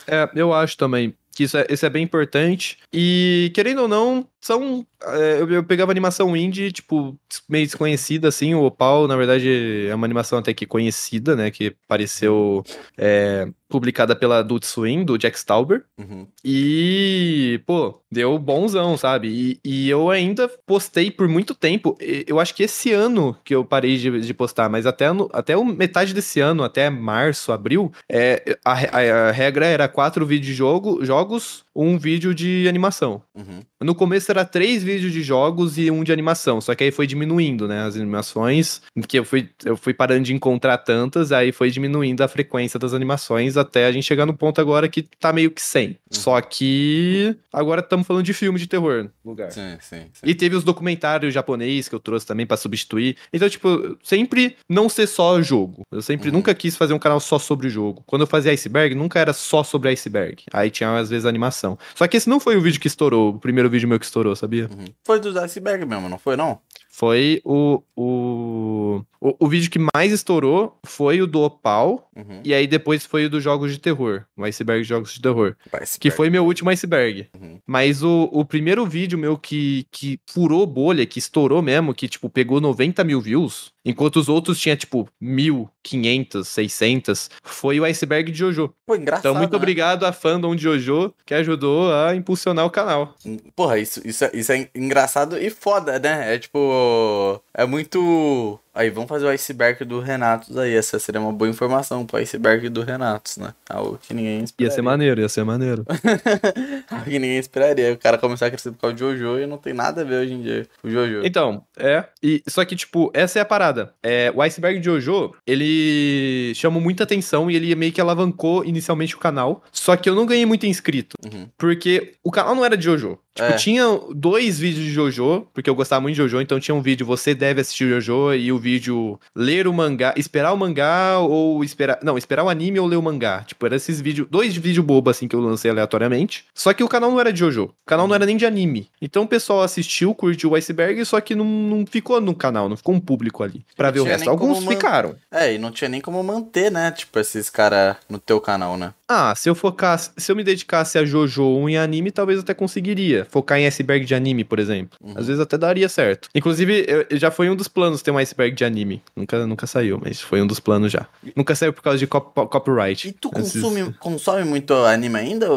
É, eu acho também que isso é, isso é bem importante. E, querendo ou não, são. é, eu, eu pegava animação indie, tipo, meio desconhecida, assim. O Opal, na verdade, é uma animação até que conhecida, né? Que apareceu é, publicada pela Adult Swim, do Jack Stauber. Uhum. E, pô, deu bonzão, sabe? E, e eu ainda postei por muito tempo. Eu acho que esse ano que eu parei de, de postar, mas até, no- até o metade desse ano, até março, abril, é, a, a- a regra era quatro vídeos de jogo, jogos, um vídeo de animação. Uhum. No começo era três vídeos de jogos e um de animação, só que aí foi diminuindo, né, as animações, porque eu fui, eu fui parando de encontrar tantas, aí foi diminuindo a frequência das animações até a gente chegar no ponto agora que tá meio que 100. Só que agora estamos falando de filme de terror no lugar. Sim, sim, sim. E teve os documentários japonês que eu trouxe também pra substituir. Então, tipo, sempre não ser só jogo. Eu sempre Uhum. nunca quis fazer um canal só sobre o jogo. Quando eu fazia iceberg, nunca era só sobre iceberg. Aí tinha às vezes animação. Só que esse não foi o vídeo que estourou, o primeiro vídeo meu que estourou, sabia? Uhum. Foi dos iceberg mesmo, não foi não? Foi o, o, o. O vídeo que mais estourou foi o do Opal. Uhum. E aí depois foi o dos jogos de terror. O iceberg de jogos de terror. O Que iceberg. foi meu último iceberg. Uhum. Mas o, o primeiro vídeo meu que, que furou bolha, que estourou mesmo, que, tipo, pegou 90 mil views, enquanto os outros tinha, tipo, 1.500, 600, foi o iceberg de Jojo. Pô, engraçado, Então, muito né? obrigado à fandom de Jojo, que ajudou a impulsionar o canal. Porra, isso, isso, é- isso é engraçado e foda, né? É tipo. É muito. Aí, vamos fazer o iceberg do Renatos aí. Essa seria uma boa informação pro iceberg do Renatos, né? Algo que ninguém Ia esperaria. ser maneiro, ia ser maneiro. Algo que ninguém esperaria. O cara começar a crescer por causa de Jojo e não tem nada a ver hoje em dia com o Jojo. Então, é. E, só que, tipo, essa é a parada. É, o Iceberg de Jojo, ele chamou muita atenção e ele meio que alavancou inicialmente o canal. Só que eu não ganhei muito inscrito. Uhum. Porque o canal não era de Jojo. Tipo, É. tinha dois vídeos de Jojo, porque eu gostava muito de Jojo, então tinha um vídeo você deve assistir Jojo e o vídeo ler o mangá, esperar o mangá ou esperar, não, esperar o anime ou ler o mangá. Tipo, eram esses vídeos, dois vídeos bobo assim que eu lancei aleatoriamente. Só que o canal não era de Jojo, o canal não era nem de anime. Então o pessoal assistiu, curtiu o Iceberg, só que não, não ficou no canal, não ficou um público ali pra Não ver o resto. Alguns man- ficaram. É, e não tinha nem como manter, né? Tipo, esses caras no teu canal, né? Ah, se eu focasse, se eu me dedicasse a Jojo ou em anime, talvez até conseguiria. Focar em iceberg de anime, por exemplo. Uhum. Às vezes até daria certo. Inclusive, eu- eu já foi um dos planos ter um iceberg de anime. Nunca, nunca saiu, mas foi um dos planos já. Nunca saiu por causa de cop- copyright. E tu Esses- consome, consome muito anime ainda,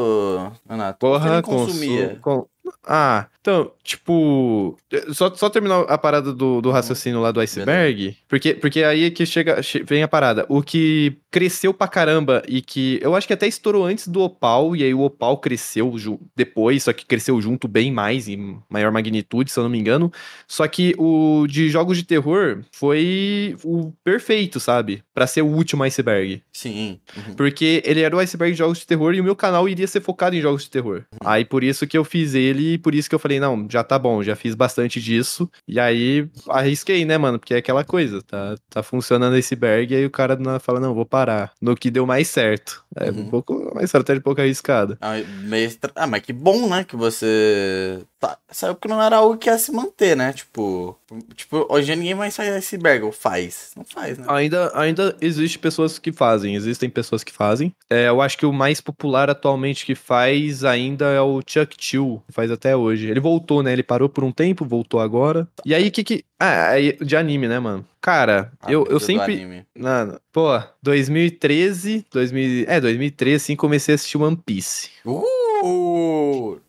Renato? Porra, consumia. consu- Ah, então, tipo. Só, só terminar a parada do, do raciocínio lá do iceberg. Porque, porque aí é que chega, che- vem a parada. O que cresceu pra caramba e que eu acho que até estourou antes do Opal, e aí o Opal cresceu depois, só que cresceu junto bem mais, em maior magnitude, se eu não me engano. Só que o de jogos de terror foi o perfeito, sabe? Pra ser o último iceberg. Sim. Uhum. Porque ele era o iceberg de jogos de terror e o meu canal iria ser focado em jogos de terror. Aí por isso que eu fiz ele e por isso que eu falei, não, já tá bom, já fiz bastante disso. E aí arrisquei, né, mano? Porque é aquela coisa, tá, tá funcionando iceberg e aí o cara fala, não, vou parar. No que deu mais certo. É Uhum. um pouco, uma estratégia um pouco arriscada. Ah, meio estra- ah, mas que bom, né? Que você. Tá... Saiu que não era algo que ia se manter, né? Tipo. Tipo, hoje ninguém mais faz iceberg, ou faz. Não faz, né? Ainda, ainda existe pessoas que fazem, existem pessoas que fazem. É, eu acho que o mais popular atualmente que faz ainda é o Chuck Chill, que faz até hoje. Ele voltou, né? Ele parou por um tempo, voltou agora. E aí, o que que... Ah, de anime, né, mano? Cara, A eu, eu sempre... Mano, pô, 2013, 2000, é, 2013, assim, comecei a assistir One Piece. Uh!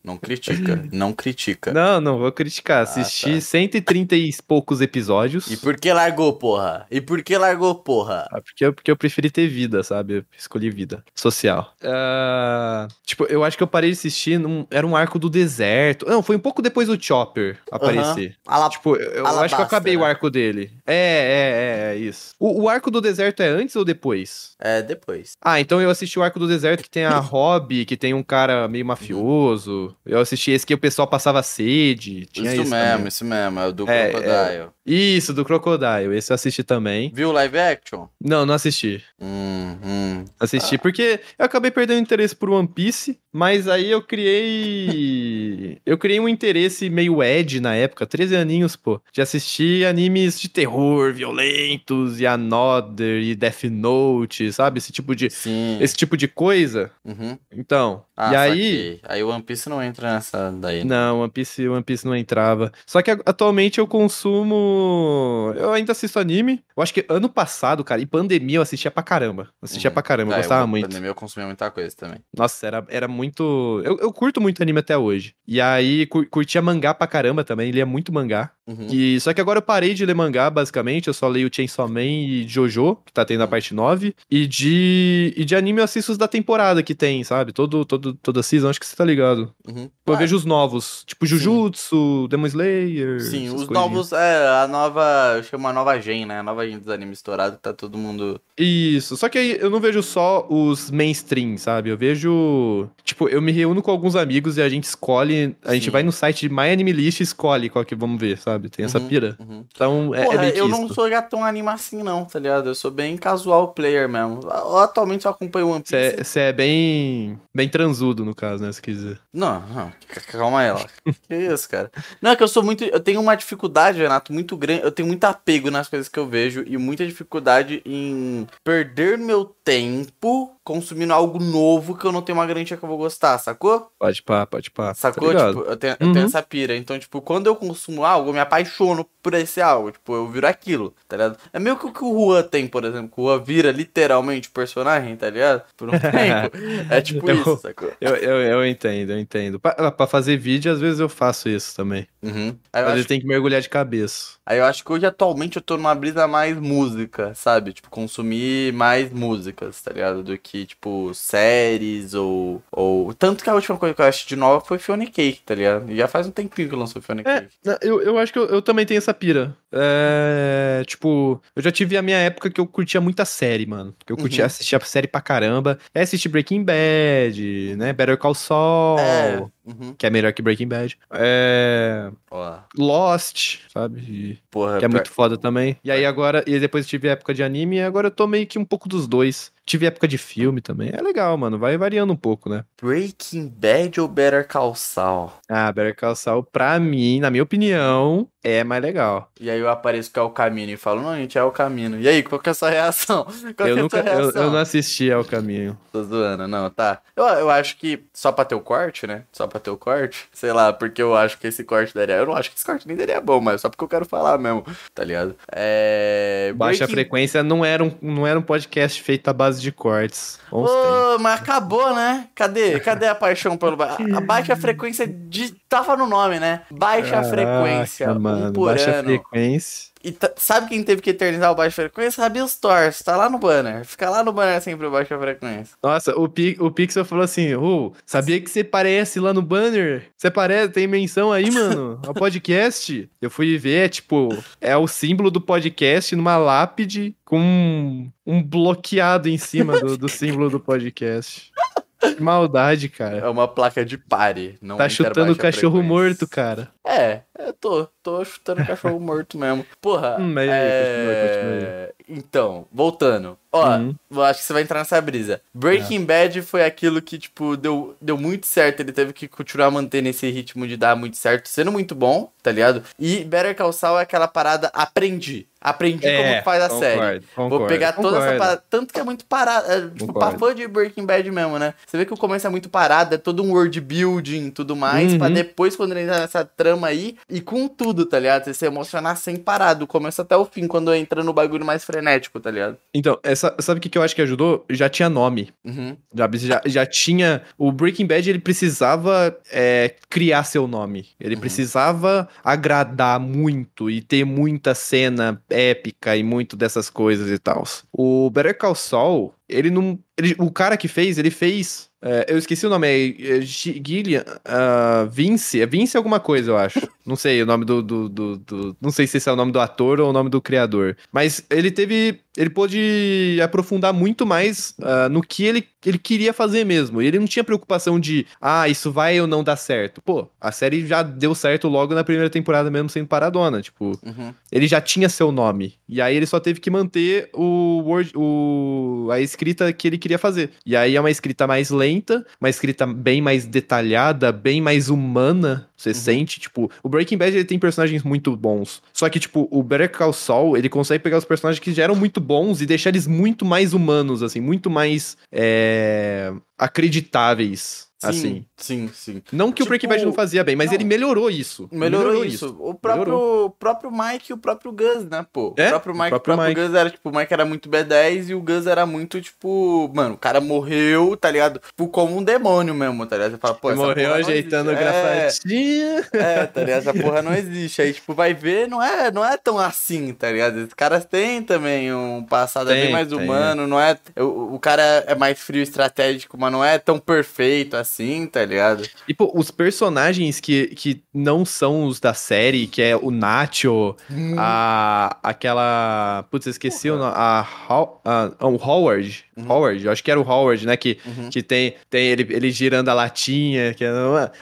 Não critica, não critica. Não, não vou criticar. Assisti tá. 130 e poucos episódios. E por que largou, porra? E por que largou, porra? Ah, porque, eu- porque eu preferi ter vida, sabe? Eu escolhi vida social. Ah, tipo, eu acho que eu parei de assistir. Num, era um arco do deserto. Não, foi um pouco depois do Chopper aparecer. Ala- Tipo, eu, eu acho que eu acabei o né? arco dele. É, é, é, é isso. O, o arco do deserto é antes ou depois? É, depois. Ah, então eu assisti o arco do deserto que tem a Hobby, que tem um cara meio mafioso. Eu assisti esse que o pessoal passava sede. Tinha isso isso mesmo, também. isso mesmo. É o do É, Crocodile. Isso, do Crocodile. Esse eu assisti também. Viu o live action? Não, não assisti. Hum, hum. Assisti, porque eu acabei perdendo interesse por One Piece, mas aí eu criei. eu criei um interesse meio Ed na época, 13 aninhos, pô, de assistir animes de terror, violentos, e Another, e Death Note, sabe? Esse tipo de, Sim. esse tipo de coisa. Uhum. Então, Ah, e aí. Aí o One Piece não entra nessa daí. né? Não, One Piece, One Piece não entrava. Só que atualmente eu consumo. Eu ainda assisto anime. Eu acho que ano passado, cara, em pandemia eu assistia pra caramba. Assistia Uhum. pra caramba, eu É, gostava eu, muito. pandemia eu consumia muita coisa também. Nossa, era, era muito. Eu, eu curto muito anime até hoje. E aí, cur- curtia mangá pra caramba também, lia muito mangá. Uhum. E, só que agora eu parei de ler mangá, basicamente. Eu só leio Chainsaw Man e Jojo, que tá tendo a parte 9. E de, e de anime eu assisto os da temporada que tem, sabe? Todo, todo, toda season, acho que você tá ligado. Uhum. Eu Ah, vejo os novos, tipo Sim. Jujutsu, Demon Slayer. Sim, os coisinhas. novos, é, a nova, chama a nova gen, né? A nova gen dos animes estourados, tá todo mundo... Isso, só que aí eu não vejo só os mainstream, sabe? Eu vejo. Tipo, eu me reúno com alguns amigos e a gente escolhe. A gente Sim. vai no site de My Anime List e escolhe qual que vamos ver, sabe? Tem essa Uhum, pira. uhum. Então é, é Porra, meio que eu isso. não sou já tão anima assim não, tá ligado? Eu sou bem casual player mesmo. Eu atualmente só acompanho One Piece. Você é, bem. bem transudo, no caso, né? Se quiser. Não, não, calma aí, lá. que isso, cara? Não, é que eu sou muito. Eu tenho uma dificuldade, Renato, muito grande. Eu tenho muito apego nas coisas que eu vejo e muita dificuldade em perder meu tempo consumindo algo novo que eu não tenho uma garantia que eu vou gostar, sacou? Pode pá, pode pá. Sacou? Tá tipo, eu tenho, eu Uhum. tenho essa pira. Então, tipo, quando eu consumo algo, eu me apaixono por esse algo. Tipo, eu viro aquilo, tá ligado? É meio que o que o Juan tem, por exemplo. que O Juan vira literalmente o personagem, tá ligado? Por um tempo. É tipo Eu- isso, sacou? Eu, eu, eu entendo, eu entendo. Pra, pra fazer vídeo, às vezes eu faço isso também. Uhum. Às vezes tem que mergulhar de cabeça. Aí eu acho que hoje, atualmente, eu tô numa brisa mais música, sabe? Tipo, consumir mais músicas, tá ligado? Do que, tipo, séries ou. ou... Tanto que a última coisa que eu acho de nova foi Fiona Cake, tá ligado? E já faz um tempinho que lançou Fiona É, Cake. eu, eu acho que eu, eu também tenho essa pira. É, tipo, eu já tive a minha época que eu curtia muita série, mano. Que eu curtia Uhum. assistir a série pra caramba. É assistir Breaking Bad, né? Better Call Saul, É. Uhum. que é melhor que Breaking Bad. É, Ó, Lost, sabe? E- porra, que é muito foda também. E aí agora, e depois tive época de anime e agora eu tô meio que um pouco dos dois. Tive época de filme também. É legal, mano. Vai variando um pouco, né? Breaking Bad ou Better Call Saul? Ah, Better Call Saul, pra mim, na minha opinião, é mais legal. E aí eu apareço que é o caminho e falo, não, gente, é o caminho. E aí, qual que é a sua reação? Qual Eu é nunca, sua eu, reação? eu não assisti ao caminho. Tô zoando, não, tá. Eu, eu acho que só pra ter o corte, né? Só pra ter o corte. Sei lá, porque eu acho que esse corte daria. Eu não acho que esse corte nem daria bom, mas só porque eu quero falar mesmo, tá ligado? É. Baixa Breaking- Frequência não era, um, não era um podcast feito à base de cortes. Ô, mas acabou, né? Cadê? Cadê a paixão pelo. A baixa frequência de... tava no nome, né? Baixa Caraca, frequência. um mano. por Baixa ano. frequência. E tá- sabe quem teve que eternizar o Baixa Frequência? Rabil Stores, tá lá no banner. Fica lá no banner sempre o Baixa Frequência. Nossa, o, Pi- o Pixel falou assim: Ô, sabia que você parece lá no banner? Você parece, tem menção aí, mano? Ao podcast? Eu fui ver, é tipo, é o símbolo do podcast numa lápide com um, um bloqueado em cima do, do símbolo do podcast. Que maldade, cara. É uma placa de pare. Não Tá chutando o cachorro frequência. morto, cara. É, eu tô, tô chutando cachorro morto mesmo. Porra. Hum, aí, é... Então, voltando. Ó, Uhum. acho que você vai entrar nessa brisa. Breaking Bad foi aquilo que, tipo, deu, deu muito certo. Ele teve que continuar mantendo esse ritmo de dar muito certo, sendo muito bom, tá ligado? E Better Call Saul é aquela parada, aprendi. Aprendi como que faz a série. É, concordo, Vou concordo, pegar toda essa concordo. parada. Tanto que é muito parada. É, tipo, pra Concordo. fã de Breaking Bad mesmo, né? Você vê que o começo é muito parado, é todo um world building e tudo mais. Pra Uhum. depois, quando ele entra nessa trama aí, e com tudo, tá ligado? Você se emocionar sem parar, do começo até o fim, quando entra no bagulho mais frenético, tá ligado? Então, essa, sabe o que, que eu acho que ajudou? Já tinha nome. Uhum. Já, já, já tinha. O Breaking Bad ele precisava é, criar seu nome. Ele Uhum. precisava agradar muito e ter muita cena épica e muito dessas coisas e tal. O Better Call Saul, ele não. ele- o cara que fez, ele fez. É, eu esqueci o nome, é, é Gi- Gillian. ah, Vince. É Vince alguma coisa, eu acho. não sei o nome do, do, do- do- Não sei se esse é o nome do ator ou o nome do criador. Mas ele teve. Ele pôde aprofundar muito mais ah, no que ele, ele queria fazer mesmo. E ele não tinha preocupação de, ah, isso vai ou não dar certo. Pô, a série já deu certo logo na primeira temporada, mesmo sendo paradona. Tipo, Uhum. ele já tinha seu nome. E aí ele só teve que manter o, word, o a escrita que ele queria fazer. E aí é uma escrita mais lenta, uma escrita bem mais detalhada, bem mais humana. Você sente, tipo, o Breaking Bad ele tem personagens muito bons. Só que, tipo, o Better Call Saul, ele consegue pegar os personagens que já eram muito bons e deixar eles muito mais humanos, assim, muito mais é, acreditáveis, Sim, assim. sim, sim. Não que o Tipo, Breaking Bad não fazia bem, mas não. ele melhorou isso. Melhorou, isso. O próprio, o próprio Mike e o próprio Gus, né, pô? É, o próprio o Mike o próprio próprio Mike. Gus era, tipo, o Mike era muito B10 e o Gus era muito, tipo, mano, o cara morreu, tá ligado? Tipo, como um demônio mesmo, tá ligado? Você fala, pô, essa Morreu ajeitando o. É, grafatinho. É, tá ligado? Essa porra não existe. Aí, tipo, vai ver, não é, não é tão assim, tá ligado? Os caras têm também um passado Tem, bem mais tem, humano, não é. O, o cara é mais frio estratégico, mas não é tão perfeito assim, tá ligado? E, pô, os personagens que, que não são os da série, que é o Nacho, Hum. a, aquela. Putz, esqueci o nome. A, How- a- o Howard. Howard, eu acho que era o Howard, né? Que, Uhum. que tem, tem ele, ele girando a latinha. Que é,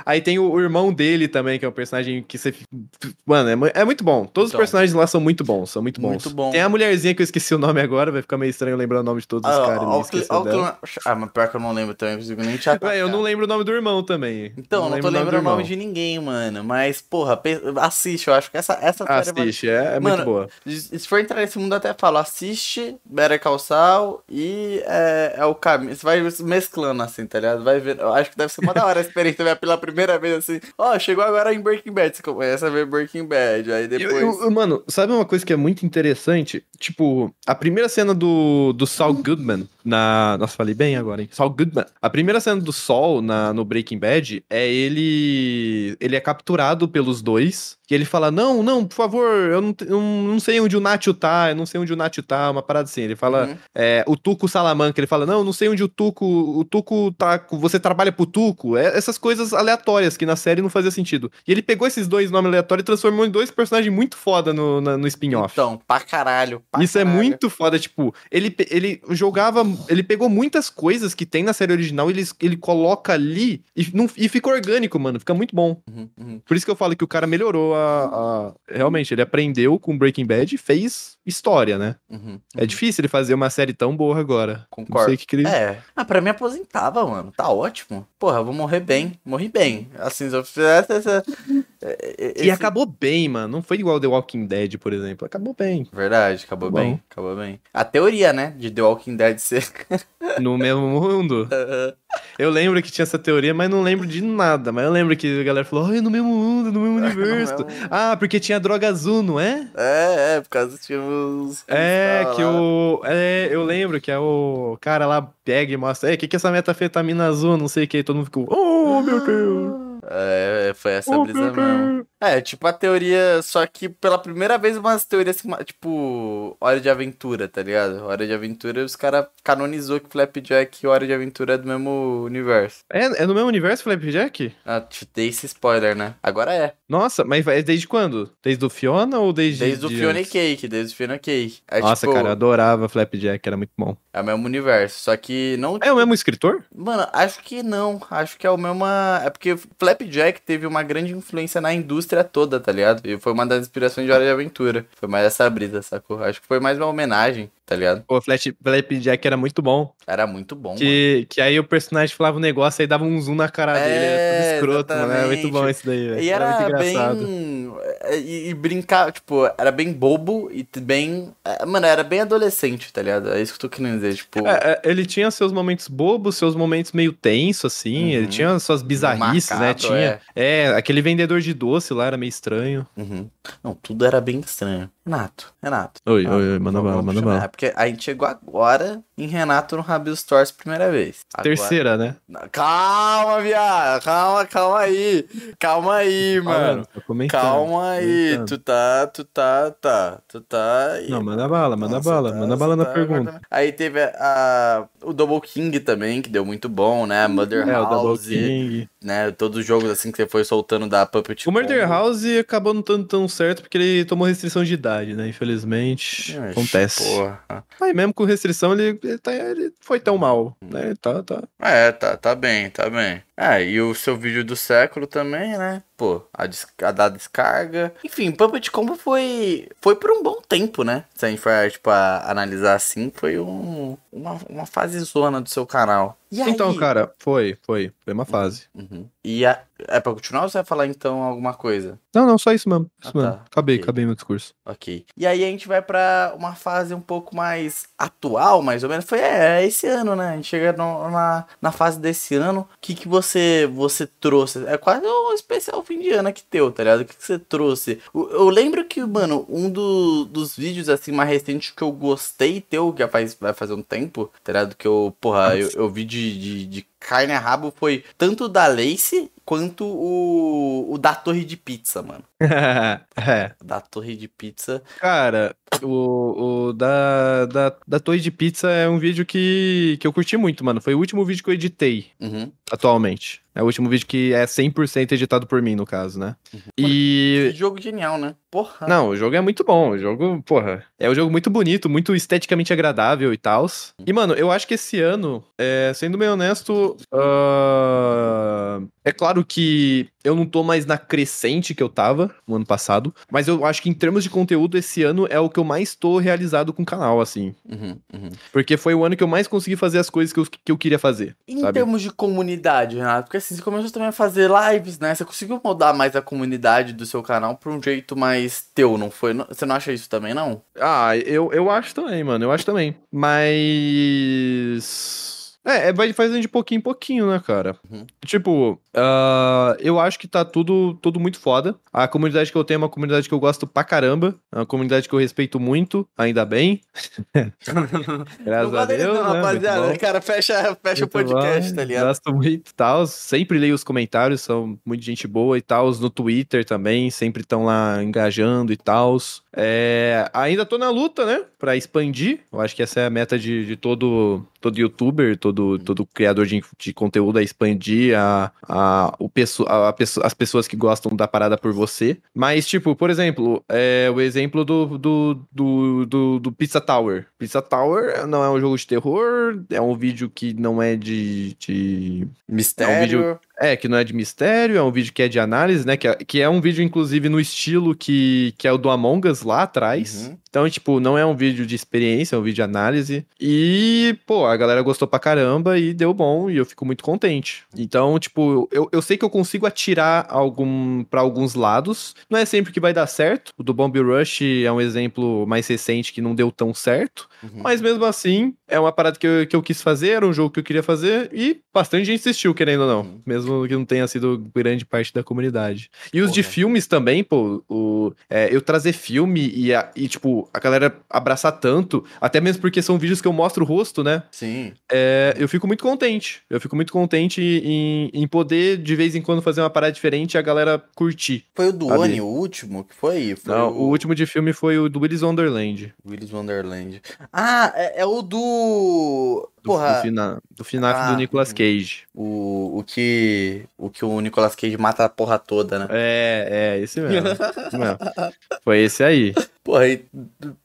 aí tem o, o irmão dele também, que é um personagem que você. Mano, é, é muito bom. Todos Então. os personagens lá são muito bons, são muito bons. Muito bom. Tem a mulherzinha que eu esqueci o nome agora, vai ficar meio estranho lembrar o nome de todos os Ah, caras. esquecer ó, dela. Ah, mas pior que eu não lembro também, eu não lembro o nome do irmão também. Então, não, tô lembro lembrando o nome de ninguém, mano. Mas, porra, assiste, eu acho que essa, essa série vai- Assiste, é, é Mano, muito boa. Se for entrar nesse mundo, eu até falo, assiste Better Call Saul e é, é o caminho. Você vai mesclando assim, tá ligado? Vai ver. Eu acho que deve ser uma da hora a experiência ver pela primeira vez assim. Ó, chegou agora em Breaking Bad. Você começa a ver Breaking Bad. Aí depois. eu- eu- mano, sabe uma coisa que é muito interessante? Tipo, a primeira cena do, do Saul Goodman na. Nossa, falei bem agora, hein? Saul Goodman. A primeira cena do Saul na, no Breaking Bad é ele. Ele é capturado pelos dois. E ele fala: Não, não, por favor, eu não, eu não sei onde o Nacho tá, eu não sei onde o Nacho tá, uma parada assim. Ele fala: Uhum. é, o Tuco Salamanca, ele fala, não, eu não sei onde o Tuco, o Tuco tá, você trabalha pro Tuco, é, essas coisas aleatórias que na série não fazia sentido. E ele pegou esses dois nomes aleatórios e transformou em dois personagens muito foda no, na- no spin-off. Então, pra caralho. pra Isso é caralho. muito foda, tipo, ele, ele jogava, ele pegou muitas coisas que tem na série original, ele, ele coloca ali e, não, e fica orgânico, mano, fica muito bom. Uhum, uhum. Por isso que eu falo que o cara melhorou a, a- Realmente, ele aprendeu com Breaking Bad e fez história, né? Uhum, É difícil ele fazer uma série tão boa agora. Não Concordo. sei o que, que ele. É. Ah, pra mim aposentava, mano. Tá ótimo. Porra, eu vou morrer bem. Morri bem. Assim, se eu fizesse essa. É, é, E esse- acabou bem, mano. Não foi igual The Walking Dead, por exemplo. Acabou bem. Verdade, acabou Bom. bem. Acabou bem. A teoria, né? De The Walking Dead ser. No mesmo mundo. Eu lembro que tinha essa teoria, mas não lembro de nada. Mas eu lembro que a galera falou, ai, no mesmo mundo, no mesmo universo. No mesmo- Ah, porque tinha droga azul, não é? É, é, por causa que tinha os. É, que lá. o. É, eu lembro que é o cara lá pega e mostra. É, o que, que é essa metafetamina azul? Não sei o que. Todo mundo ficou. Oh, meu Deus! É, foi essa brisa mesmo. É, tipo a teoria, só que pela primeira vez umas teorias que, tipo, Hora de Aventura, tá ligado? Hora de Aventura, os caras canonizou que Flapjack e Hora de Aventura é do mesmo universo. É, é no mesmo universo, Flapjack? Ah, te dei esse spoiler, né? Agora é. Nossa, mas é desde quando? Desde o Fiona ou desde... Desde o de Fiona e antes? Cake, desde o Fiona e Cake. É, Nossa, tipo, cara, eu adorava Flapjack, era muito bom. É o mesmo universo, só que não... É o mesmo escritor? Mano, acho que não. Acho que é o mesmo. É porque Flapjack teve uma grande influência na indústria toda, tá ligado? E foi uma das inspirações de Hora de Aventura. Foi mais essa brisa, sacou? Acho que foi mais uma homenagem, tá ligado? Pô, Flash- Flapjack era muito bom. Era muito bom, mano. Que, que aí o personagem falava um negócio aí dava um zoom na cara dele. Era É, todo escroto, mano. Era muito bom isso daí, velho. E Era, era, bem. E, e brincar, tipo, era bem bobo e bem. é, Mano, era bem adolescente, tá ligado? É isso que eu tô querendo dizer, tipo. É, é, ele tinha seus momentos bobos, seus momentos meio tenso, assim. Ele Uhum. tinha suas bizarrices, né? Macabro, Tinha. É. aquele vendedor de doce lá era meio estranho. Uhum. Não, tudo era bem estranho. Renato, Renato. Oi, Ah, oi, oi, manda bala, manda bala. É porque a gente chegou agora em Renato no Rabil Stores primeira vez. Agora- Terceira, né? Calma, viado. Calma, calma aí. Calma aí, mano. Tô comentando, Calma aí. comentando. Tu tá, tu tá, tá. Tu tá aí. Não, manda bala, manda Nossa, bala, tá- manda bala na tá pergunta. agora- Aí teve a, a- o Double King também, que deu muito bom, né? Mother É, o Double House, King. né? Todos os jogos assim que você foi soltando da Puppet O Murder. House acabou não dando tão certo porque ele tomou restrição de idade, né? Infelizmente. Acontece. Porra. Aí mesmo com restrição, ele, ele, tá- ele foi tão mal, né? Tá, tá. É, tá, tá bem, tá bem. É, e o seu vídeo do século também, né? Pô, a, a da descarga. Enfim, Puppet Combo foi, foi por um bom tempo, né? Se a gente for, tipo, a- analisar assim, foi um, uma, uma fase zona do seu canal. E Então, aí? cara, foi, foi. Foi uma fase. Uhum. E a- é pra continuar ou você vai falar então alguma coisa? Não, não, só isso mesmo. Isso Ah, tá. mesmo. Acabei, Ok. acabei meu discurso. Ok. E aí a gente vai pra uma fase um pouco mais atual, mais ou menos. Foi é, esse ano, né? A gente chega no- na, na fase desse ano. O que, que você você trouxe? É quase um especial fim de ano aqui teu, tá ligado? O que, que você trouxe? Eu, eu lembro que, mano, um do- dos vídeos assim mais recentes que eu gostei teu, que já faz, vai fazer um tempo, tá ligado? Que eu, porra, eu, eu vi de, de, de carne a rabo foi tanto da Lace quanto o, o da Torre de Pizza, mano. é. Da Torre de Pizza. Cara, o, o da, da, da Torre de Pizza é um vídeo que, que eu curti muito, mano. Foi o último vídeo que eu editei Uhum. atualmente. É o último vídeo que é 100% editado por mim, no caso, né? Que E. jogo genial, né? Porra. Não, o jogo é muito bom. O jogo, porra, é um jogo muito bonito, muito esteticamente agradável e tal. E, mano, eu acho que esse ano, é, sendo bem honesto, ah, é claro que eu não tô mais na crescente que eu tava no ano passado, mas eu acho que em termos de conteúdo, esse ano é o que eu mais tô realizado com o canal, assim. Uhum, uhum. Porque foi o ano que eu mais consegui fazer as coisas que eu, que eu queria fazer. Em Sabe? termos de comunidade, Renato, porque assim, você começou também a fazer lives, né? Você conseguiu moldar mais a comunidade do seu canal pra um jeito mais teu, não foi? Você não acha isso também, não? Ah, eu, eu acho também, mano. Eu acho também. Mas. É, é, vai fazendo de pouquinho em pouquinho, né, cara? Uhum. Tipo, ah, eu acho que tá tudo, tudo muito foda. A comunidade que eu tenho é uma comunidade que eu gosto pra caramba. É uma comunidade que eu respeito muito, ainda bem. Graças não a Deus, não, né? Rapaziada. Cara, fecha, fecha o podcast, bom, tá ligado? Gosto muito e tal. Sempre leio os comentários, são muito gente boa e tal. No Twitter também, sempre estão lá engajando e tal. É, ainda tô na luta, né? Pra expandir. Eu acho que essa é a meta de, de todo, todo youtuber, todo, todo criador de, de conteúdo, é expandir a, a, o pesso, a, a pesso- as pessoas que gostam da parada por você. Mas, tipo, por exemplo, é, o exemplo do, do, do, do, do Pizza Tower. Pizza Tower não é um jogo de terror, é um vídeo que não é de. de... Mistério. É, que não é de mistério, é um vídeo que é de análise, né? Que é, que é um vídeo, inclusive, no estilo que, que é o do Among Us lá atrás. Uhum. Então, tipo, não é um vídeo de experiência, é um vídeo de análise. E, pô, a galera gostou pra caramba e deu bom, e eu fico muito contente. Então, tipo, eu, eu sei que eu consigo atirar algum para alguns lados. Não é sempre que vai dar certo. O do Bomb Rush é um exemplo mais recente que não deu tão certo. Uhum. Mas mesmo assim, é uma parada que eu, que eu quis fazer, era um jogo que eu queria fazer, e bastante gente assistiu, querendo ou não. Uhum. Mesmo não, que não tenha sido grande parte da comunidade. E os de filmes também, pô, o, é, eu trazer filme e, a- e, tipo, a galera abraçar tanto, até mesmo porque são vídeos que eu mostro o rosto, né? Sim. É, eu fico muito contente. Eu fico muito contente em, em poder, de vez em quando, fazer uma parada diferente e a galera curtir. Foi o do Sabe? Oni, o último que foi? foi Não, o último de filme foi o do Willis Wonderland. Willis Wonderland. Ah, é, é o do. Do, Porra, do, fina, do FNAF Ah, do Nicolas. Cage. o, o que. O que o Nicolas Cage mata a porra toda, né? É, é, esse mesmo. esse mesmo. Foi esse aí. Porra, e,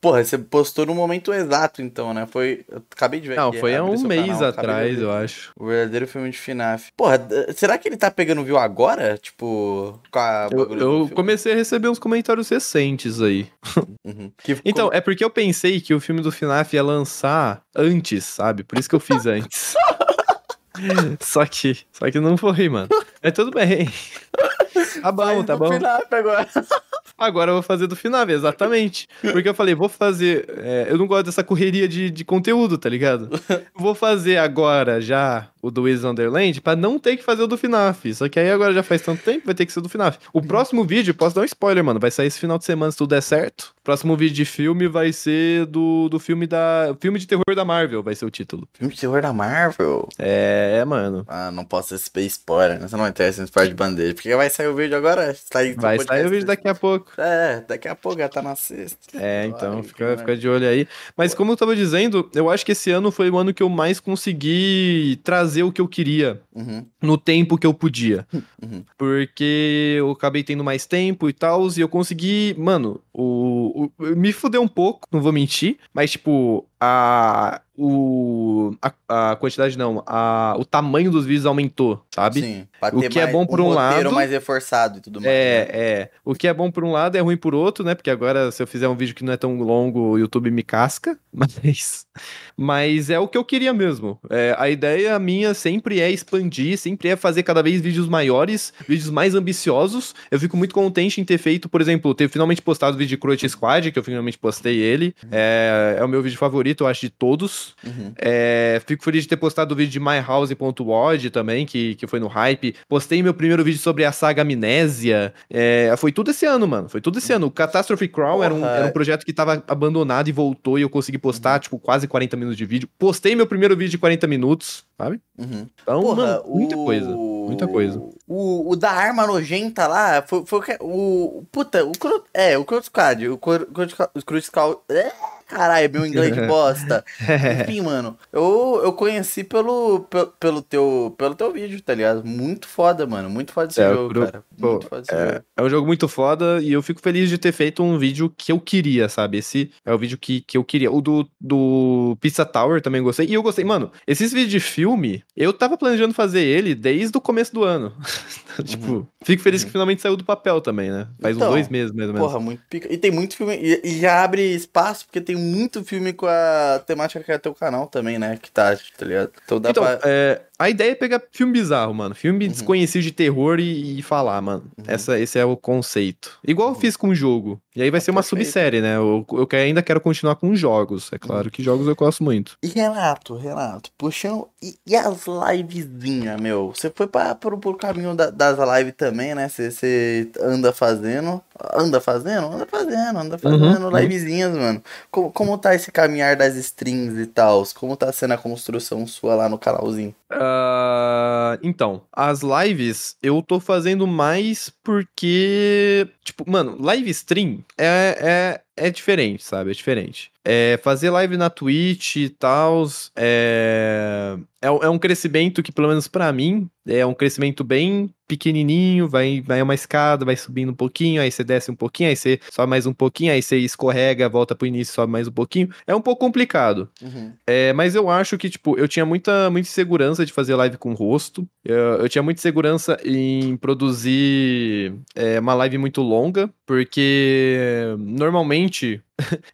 porra, você postou no momento exato, então, né? Foi. Eu acabei de ver Não, aqui, foi há um mês canal, atrás, eu acho. O verdadeiro filme de FNAF. Porra, será que ele tá pegando view agora? Tipo, com a Eu, eu comecei a receber uns comentários recentes aí. Uhum. Então, é porque eu pensei que o filme do FNAF ia lançar antes, sabe? Por isso que eu fiz antes. só que, só que não foi, mano. Mas tudo bem. Tá bom, Faz tá bom. FNAF agora. Agora eu vou fazer do FNAF, exatamente. Porque eu falei, vou fazer. é, eu não gosto dessa correria de, de conteúdo, tá ligado? Vou fazer agora já o do Wiz Wonderland pra não ter que fazer o do FNAF. Só que aí agora já faz tanto tempo, vai ter que ser do FNAF. O próximo vídeo, posso dar um spoiler, mano. Vai sair esse final de semana se tudo der certo. O próximo vídeo de filme vai ser do, do filme da. Filme de terror da Marvel, vai ser o título. Filme de terror da Marvel. É, mano. Ah, não posso ser spoiler, né? Você não vai ter esse spoiler de bandeja. Porque vai sair o vídeo agora? Sai Vai podcast sair o vídeo daqui a pouco. É, daqui a pouco já tá na sexta. É, então Ai, fica, fica de olho aí. Mas como eu tava dizendo, eu acho que esse ano foi o ano que eu mais consegui trazer o que eu queria Uhum, no tempo que eu podia. uhum. Porque eu acabei tendo mais tempo e tal, e eu consegui, mano, o, o- me fudeu um pouco, não vou mentir, mas tipo, a o a, a quantidade não, a, o tamanho dos vídeos aumentou, sabe? Sim, O que é mais- bom por um roteiro lado- mais reforçado e tudo mais. É, né? é. O que é bom por um lado é ruim por outro, né? Porque agora, se eu fizer um vídeo que não é tão longo, o YouTube me casca. Mas, mas é o que eu queria mesmo. É, a ideia minha sempre é expandir, sempre é fazer cada vez vídeos maiores, vídeos mais ambiciosos. Eu fico muito contente em ter feito, por exemplo, ter finalmente postado o vídeo de Crush Squad, que eu finalmente postei ele. É, é o meu vídeo favorito, eu acho, de todos. Uhum. É, fico feliz de ter postado o vídeo de myhouse.wod também, que, que foi no hype. Postei meu primeiro vídeo sobre a saga Amnésia. É, foi tudo esse ano, mano. Foi tudo esse ano. O Catastrophe Crawl era um, era um projeto que tava abandonado e voltou e eu consegui postar, tipo, quase 40 minutos de vídeo. Postei meu primeiro vídeo de 40 minutos, sabe? Uhum. Então, Porra, mano, muita o- coisa. Muita coisa. O, o da arma nojenta lá foi, foi o que. O. Puta, o. É, o Cruz Squad. O Cruz Squad. Caralho, meu inglês de bosta. Enfim, mano, eu, eu conheci pelo, pelo, pelo teu, pelo teu vídeo, tá ligado? Muito foda, mano. Muito foda esse É, jogo, Cru- cara. pô, Muito foda esse É, jogo. é um jogo muito foda e eu fico feliz de ter feito um vídeo que eu queria, sabe? Esse é o vídeo que, que eu queria. O do, do Pizza Tower também gostei. E eu gostei, mano, esses vídeos de filme, eu tava planejando fazer ele desde o começo do ano. tipo, fico feliz que finalmente saiu do papel também, né? Faz Então, uns dois meses, mais ou menos. Porra, muito pica. E tem muito filme. E, e já abre espaço, porque tem muito filme com a temática que é teu canal também, né? Que tá, tá ligado? Então dá Então, pra. é, a ideia é pegar filme bizarro, mano. Filme Uhum. desconhecido de terror e, e falar, mano. Uhum. Essa, esse é o conceito. Igual eu fiz com o jogo. E aí vai Ah, ser uma perfeito. subsérie, né? Eu, eu ainda quero continuar com jogos. É Uhum. claro que jogos eu gosto muito. E Renato, Renato, puxando. E, e as livezinhas, meu? Você foi pra, pro, pro caminho da- das lives também, né? Você- anda fazendo. Anda fazendo? Anda fazendo, anda fazendo uhum. livezinhas, mano. Como, como tá esse caminhar das strings e tal? Como tá sendo a construção sua lá no canalzinho? Ah, então, as lives eu tô fazendo mais porque, tipo, mano, live stream é, é, é diferente, sabe? É diferente. É, fazer live na Twitch e tal é, é, é um crescimento que, pelo menos pra mim, é um crescimento bem pequenininho, vai, vai uma escada, vai subindo um pouquinho, aí você desce um pouquinho, aí você sobe mais um pouquinho, aí você escorrega, volta pro início, sobe mais um pouquinho. É um pouco complicado. Uhum. É, mas eu acho que, tipo, eu tinha muita, muita segurança de fazer live com rosto. Eu, eu tinha muita segurança em produzir é, uma live muito longa, porque normalmente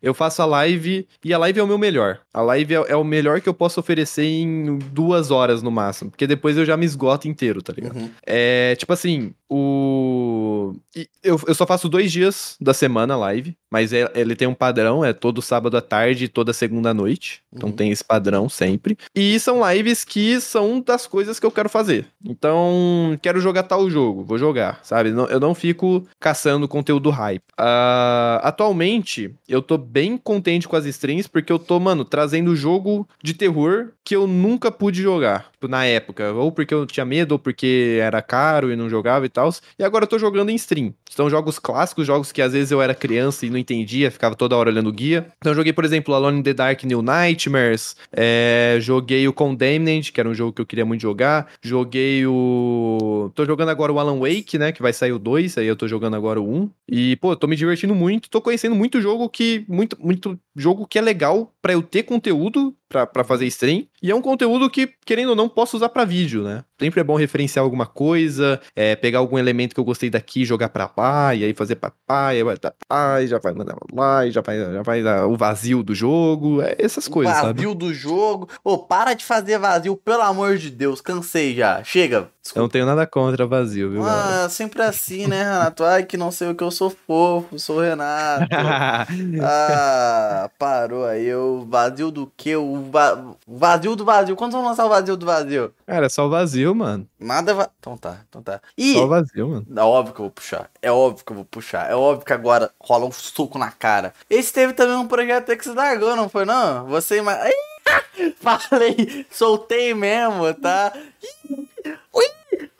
eu faço a live e a live é o meu melhor. A live é, é o melhor que eu posso oferecer em duas horas no máximo, porque depois eu já me esgoto inteiro, tá ligado? Uhum. É, tipo assim, o. Eu, eu só faço dois dias da semana live, mas é- ele tem um padrão, é todo sábado à tarde e toda segunda à noite. Então Uhum. tem esse padrão sempre. E são lives que são das coisas que eu quero fazer. Então, quero jogar tal jogo, vou jogar, sabe? Eu não fico caçando conteúdo hype. Ah, atualmente, eu tô bem contente com as streams, porque eu tô, mano, trazendo jogo de terror que eu nunca pude jogar tipo, na época. Ou porque eu tinha medo, ou porque era caro e não jogava e tal. E agora eu tô jogando em stream. São jogos clássicos, jogos que às vezes eu era criança e não entendia, ficava toda hora olhando o guia. Então eu joguei, por exemplo, Alone in the Dark New Nightmares. é, joguei o Condemned, que era um jogo que eu queria muito jogar. Joguei o. Tô jogando agora o Alan Wake, né? Que vai sair o 2, aí eu tô jogando agora o 1. E, pô, tô me divertindo muito. Tô conhecendo muito jogo que. Muito, muito jogo que é legal pra eu ter conteúdo pra, pra fazer stream. E é um conteúdo que, querendo ou não, posso usar pra vídeo, né? Sempre é bom referenciar alguma coisa, é, pegar algum elemento que eu gostei daqui e jogar pra lá, e aí fazer pra lá, e aí vai dar lá, e já vai mandar lá, e já vai, já vai o vazio do jogo, é essas coisas, vazio sabe? do jogo. Ô, para de fazer vazio, pelo amor de Deus. Cansei já. Chega. Eu não tenho nada contra vazio, viu, galera? Ah, sempre assim, né, Renato? Ai, que não sei o que eu sou fofo, sou o Renato. Ah, parou aí. O vazio do quê? O va- vazio do vazio. Quando vão lançar o vazio do vazio? Cara, é só o vazio, mano. Nada va... Então tá, então tá. E Só o vazio, mano. é óbvio que eu vou puxar. É óbvio que eu vou puxar. É óbvio que agora rola um soco na cara. Esse teve também um projeto que largou, não foi não? Você mas Falei, soltei mesmo, tá? Ui!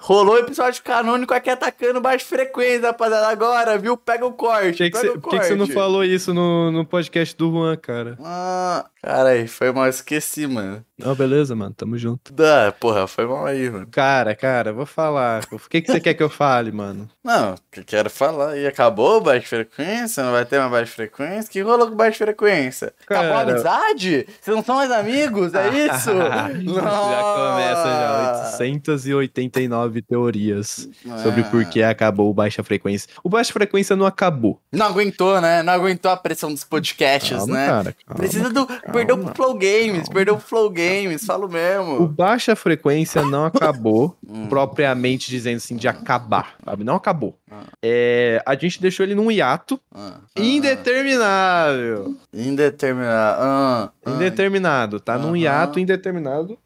Rolou o episódio canônico aqui atacando baixa frequência, rapaziada. Agora, viu? Pega o corte. Por que, que, você, não falou isso no, no podcast do Juan, cara? Ah, caralho, foi mal, esqueci, mano. Não, beleza, mano, tamo junto. Da, porra, foi mal aí, mano. Cara, cara, vou falar. O que, que você quer que eu fale, mano? Não, que eu quero falar. E acabou baixa frequência? Não vai ter mais baixa frequência? Que rolou com baixa frequência? Acabou a Cara- amizade? Vocês não são mais amigos? É isso? já começa já 889 teorias sobre Ah. por que acabou o baixa frequência. O baixa frequência não acabou. Não aguentou, né? Não aguentou a pressão dos podcasts, Calma, né? cara, calma. Precisa do. Perdeu pro Flow Games, perdeu pro Flow Games, falo O mesmo. baixa frequência não acabou, Hum. propriamente dizendo assim, de acabar, sabe? Não acabou. Ah. É, a gente deixou ele num hiato Ah, ah, indeterminável. ah. Indeterminado. Ah, ah, Indeterminado, tá? Num hiato indeterminado.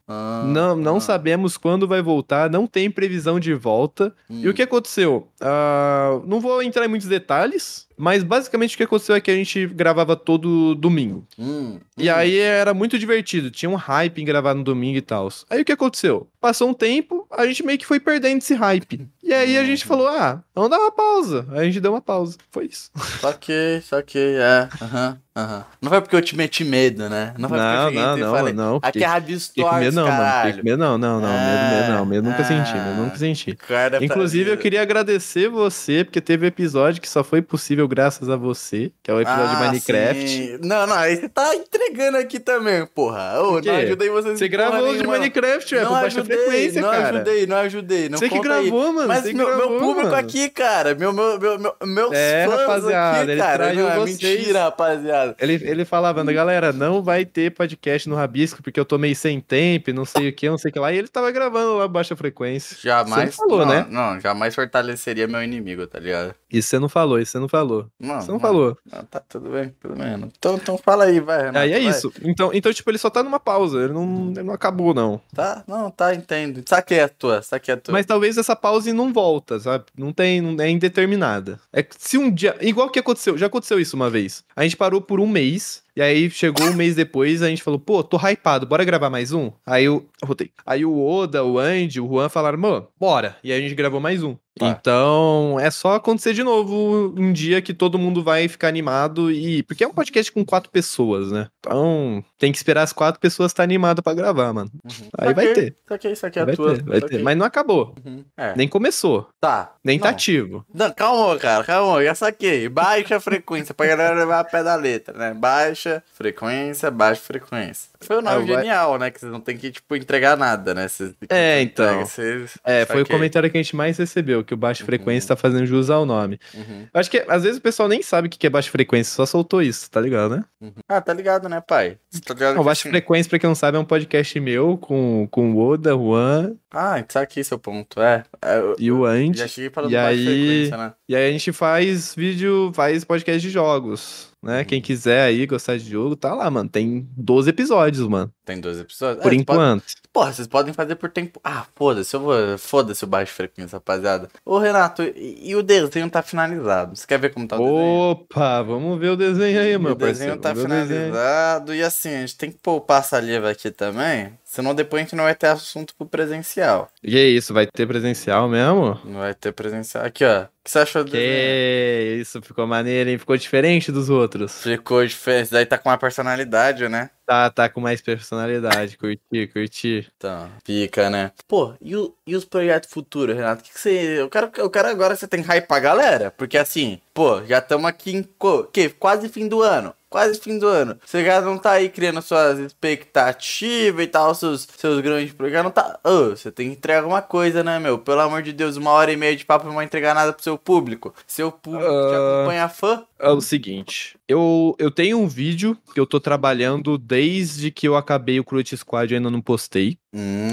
Não, não sabemos quando vai voltar, não tem previsão de volta. E o que aconteceu? Ah, não vou entrar em muitos detalhes, mas basicamente o que aconteceu é que a gente gravava todo domingo. Hum, E hum. aí era muito divertido, tinha um hype em gravar no domingo e tal. Aí o que aconteceu? Passou um tempo, a gente meio que foi perdendo esse hype. E aí a gente falou: ah, vamos dar uma pausa. Aí a gente deu uma pausa. Foi isso. Saquei, saquei, é. Aham, aham. Não foi porque eu te meti medo, né? Não foi Não, porque eu não, não, falei, não, Aqui é Rabi Fiquei com Stories, medo, não, mano. Fiquei caralho. com medo, não, não, não. Medo, medo, não. Medo nunca Ah, senti, medo nunca senti. Cara, Inclusive, eu queria agradecer você, porque teve episódio que só foi possível graças a você, que é o episódio de Ah, Minecraft. sim. Não, não, aí você tá entregando aqui também, porra. Ô, não ajudei vocês Você gravou de não. Minecraft, é, Não baixa ajudei, frequência, não cara. ajudei, não ajudei. Não Você que conta aí. gravou, mano. Mas meu, meu gravou, público mano. aqui, cara, meu, meu, meu, meu, meus É, fãs rapaziada, aqui, ele cara. traiu Não, é mentira, rapaziada. Ele, ele falava, galera, não vai ter podcast no Rabisco, porque eu tô meio sem tempo, não sei o que, não sei o que lá. E ele tava gravando lá baixa frequência. Jamais. Você falou, não, né? Não, jamais fortaleceria meu inimigo, tá ligado? Isso você não falou, isso você não falou. Não, Você não falou. Não, tá tudo bem, tudo bem. Então, então fala aí, vai, Renato. Aí é vai. isso. Então, então, tipo, ele só tá numa pausa. Ele não, ele não acabou, não. Tá? Não, tá, entendo. Saquei a tua, saquei a tua. Mas talvez essa pause não volta, sabe? Não tem, não é indeterminada. É se um dia, igual que aconteceu, já aconteceu isso uma vez. A gente parou por um mês, e aí chegou um mês depois, a gente falou, pô, tô hypado, bora gravar mais um? Aí eu, rotei. Aí o Oda, o Andy, o Juan falaram, mano, bora. E aí a gente gravou mais um. Tá. Então, é só acontecer de novo um dia que todo mundo vai ficar animado e. Porque é um podcast com quatro pessoas, né? Então, tem que esperar as quatro pessoas estar animadas pra gravar, mano. Uhum. Aí vai ter. Saquei, saquei a Vai tua. ter, vai ter. Mas não acabou. Uhum. É. Nem começou. Tá. Nem Não. tá ativo. Não, calma, cara, calma, já saquei. Baixa frequência, pra galera levar a pé da letra, né? Baixa frequência, baixa frequência. Foi um nome É, genial, né? Que vocês não tem que, tipo, entregar nada, né? Vocês, É, então. entrega, vocês- É, foi o comentário que a gente mais recebeu, que o Baixa Frequência tá fazendo jus ao nome. Uhum, Acho que às vezes o pessoal nem sabe o que é Baixa Frequência, só soltou isso, tá ligado, né? uhum. Ah, tá ligado, né, pai? Tá ligado Não, que Baixa assim- Frequência, pra quem não sabe, é um podcast meu com, com o Oda, Juan Ah, saquei seu ponto, é. é eu e o Andy. já cheguei falando E baixa aí- frequência, né? E aí a gente faz vídeo, faz podcast de jogos, né? Quem quiser aí gostar de jogo, tá lá, mano. Tem 12 episódios, mano. Tem dois episódios? Por É, enquanto. Porra, vocês podem fazer por tempo. Ah, foda-se, eu vou. Foda-se o baixo frequência, rapaziada. Ô, Renato, e, e o desenho tá finalizado? Você quer ver como tá o desenho? Opa, vamos ver o desenho aí, meu o desenho parceiro. tá Vamos ver o desenho. finalizado. E assim, a gente tem que poupar saliva aqui também. Senão depois a gente não vai ter assunto pro presencial. E é isso, vai ter presencial mesmo? Não vai ter presencial. Aqui, ó. O que você achou do desenho? Que isso, ficou maneiro, hein? Ficou diferente dos outros. Ficou diferente. Daí tá com uma personalidade, né? Tá, tá com mais personalidade. Curti, curti. Então, fica, né? Pô, e, o- e os projetos futuros, Renato? O que, que você. Eu quero, eu quero agora você tem que hypar a galera. Porque assim, pô, já estamos aqui em. co- Que? Quase fim do ano. Quase fim do ano. Você já não tá aí criando suas expectativas e tal, seus, seus grandes. Já não tá. Ô, você tem que entregar alguma coisa, né, meu? Pelo amor de Deus, uma hora e meia de papo não vai entregar nada pro seu público. Seu público te Ah. acompanha fã. É o seguinte, eu, eu tenho um vídeo que eu tô trabalhando desde que eu acabei o Cruelty Squad e ainda não postei.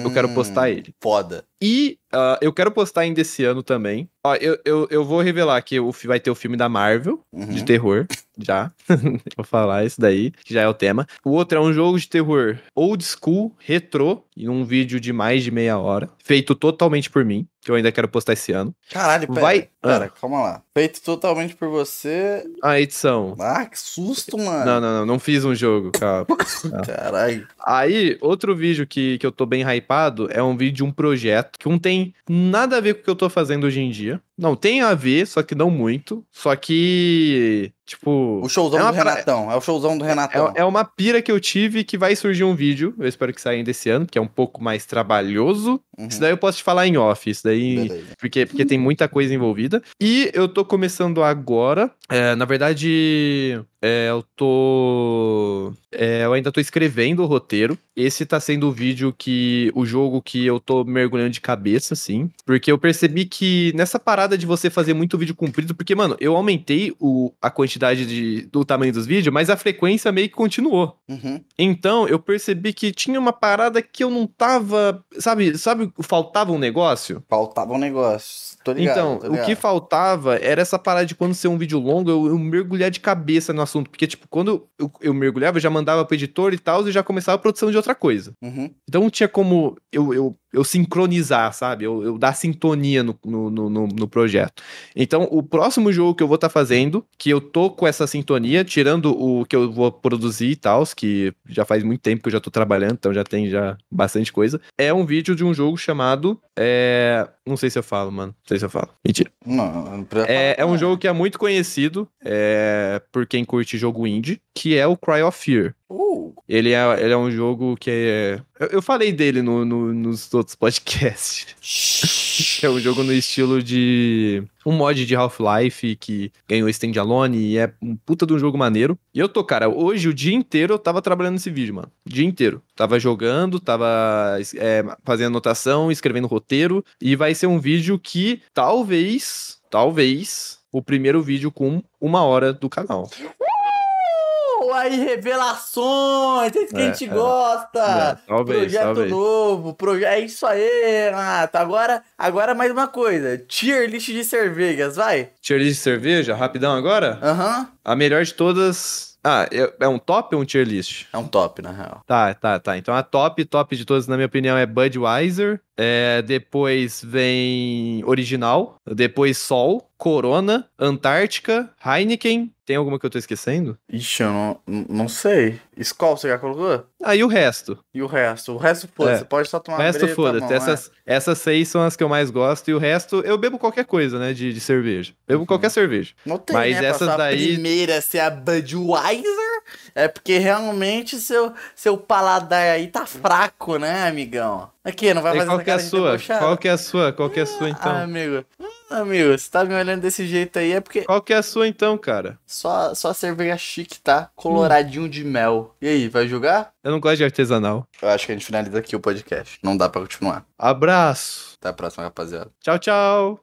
Eu quero postar Hum, ele. Foda. E ah, eu quero postar ainda esse ano também. Ó, eu, eu, eu vou revelar que o, vai ter o filme da Marvel, Uhum. de terror, já. vou falar isso daí, que já é o tema. O outro é um jogo de terror old school, retrô, em um vídeo de mais de meia hora, feito totalmente por mim, que eu ainda quero postar esse ano. Caralho, pera. Vai- Pera, Ah. calma lá. Feito totalmente por você. A edição. Ah, que susto, mano. Não, não, não, não fiz um jogo, calma. Caralho. Aí, outro vídeo que, que eu tô bem hypado é um vídeo de um projeto que não tem nada a ver com o que eu tô fazendo hoje em dia. Não, tem a ver, só que não muito. Só que, tipo... O showzão é do pra- Renatão. É o showzão do Renatão. É, é uma pira que eu tive que vai surgir um vídeo. Eu espero que saia ainda esse ano, que é um pouco mais trabalhoso. Uhum. Isso daí eu posso te falar em off. Isso daí. Beleza. Porque, porque tem muita coisa envolvida. E eu tô começando agora. é, na verdade, é, eu tô. é, eu ainda tô escrevendo o roteiro. Esse tá sendo o vídeo que. O jogo que eu tô mergulhando de cabeça, assim. Porque eu percebi que nessa parada de você fazer muito vídeo comprido. Porque, mano, eu aumentei o, a quantidade de, do tamanho dos vídeos, mas a frequência meio que continuou. Uhum. Então, eu percebi que tinha uma parada que eu não tava. Sabe, sabe, faltava um negócio? Faltava um negócio. Tô ligado. então, tô o ligado. que faltava era essa parada de quando ser um vídeo longo, eu, eu mergulhar de cabeça no assunto. Porque, tipo, quando eu, eu mergulhava, eu já mandava pro editor e tal, e já começava a produção de outra coisa. Uhum. Então não tinha como eu, eu, eu sincronizar, sabe? Eu, eu dar sintonia no, no, no, no- projeto. Então, o próximo jogo que eu vou estar fazendo, que eu tô com essa sintonia, tirando o que eu vou produzir e tal, que já faz muito tempo que eu já tô trabalhando, então já tem já bastante coisa, é um vídeo de um jogo chamado. É... Não sei se eu falo, mano. Não sei se eu falo. Mentira. Não, não É, é um jogo que é muito conhecido é, por quem curte jogo indie, que é o Cry of Fear. Uh, Ele é, ele é um jogo que é. Eu, eu falei dele no, no- nos outros podcasts. É um jogo no estilo de. Um mod de Half-Life que ganhou Standalone e é um puta de um jogo maneiro. E eu tô, cara, hoje o dia inteiro eu tava trabalhando nesse vídeo, mano. O dia inteiro. Tava jogando, tava é, fazendo anotação, escrevendo roteiro. E vai ser um vídeo que talvez, talvez, o primeiro vídeo com uma hora do canal. uh, aí, revelações! É isso que a É, gente é. gosta! É, talvez, projeto talvez. novo, proje... é isso aí, Renato. Agora, agora mais uma coisa: tier list de cervejas, vai? Tier list de cerveja, rapidão agora? Aham. A melhor de todas. Ah, é, é um top ou um tier list? É um top, na real. Tá, tá, tá. Então a top, top de todas, na minha opinião, é Budweiser. É, depois vem Original. Depois Sol, Corona, Antártica, Heineken. Tem alguma que eu tô esquecendo? Ixi, eu não, não sei. Skol você já colocou? Ah, e o resto? E o resto? O resto, foda-se. É. Pode só tomar o resto, tá foda-se. bom, é. Essas, essas seis são as que eu mais gosto. E o resto, eu bebo qualquer coisa, né? De, de cerveja. Bebo Uhum. qualquer cerveja. Não tem, Mas né? essas daí- primeira ser a Budweiser, é porque realmente seu, seu paladar aí tá fraco, né, amigão? Aqui, não vai E fazer qual essa que é a sua? Qual que é a sua? Qual que é a sua, Ah, então? amigo. Hum, Amigo, você tá me olhando desse jeito aí é porque Qual que é a sua, então, cara? só, só cerveja chique, tá? Coloradinho de mel. E aí, vai julgar? Eu não gosto de artesanal. Eu acho que a gente finaliza aqui o podcast. Não dá pra continuar. Abraço. Até a próxima, rapaziada. Tchau, tchau.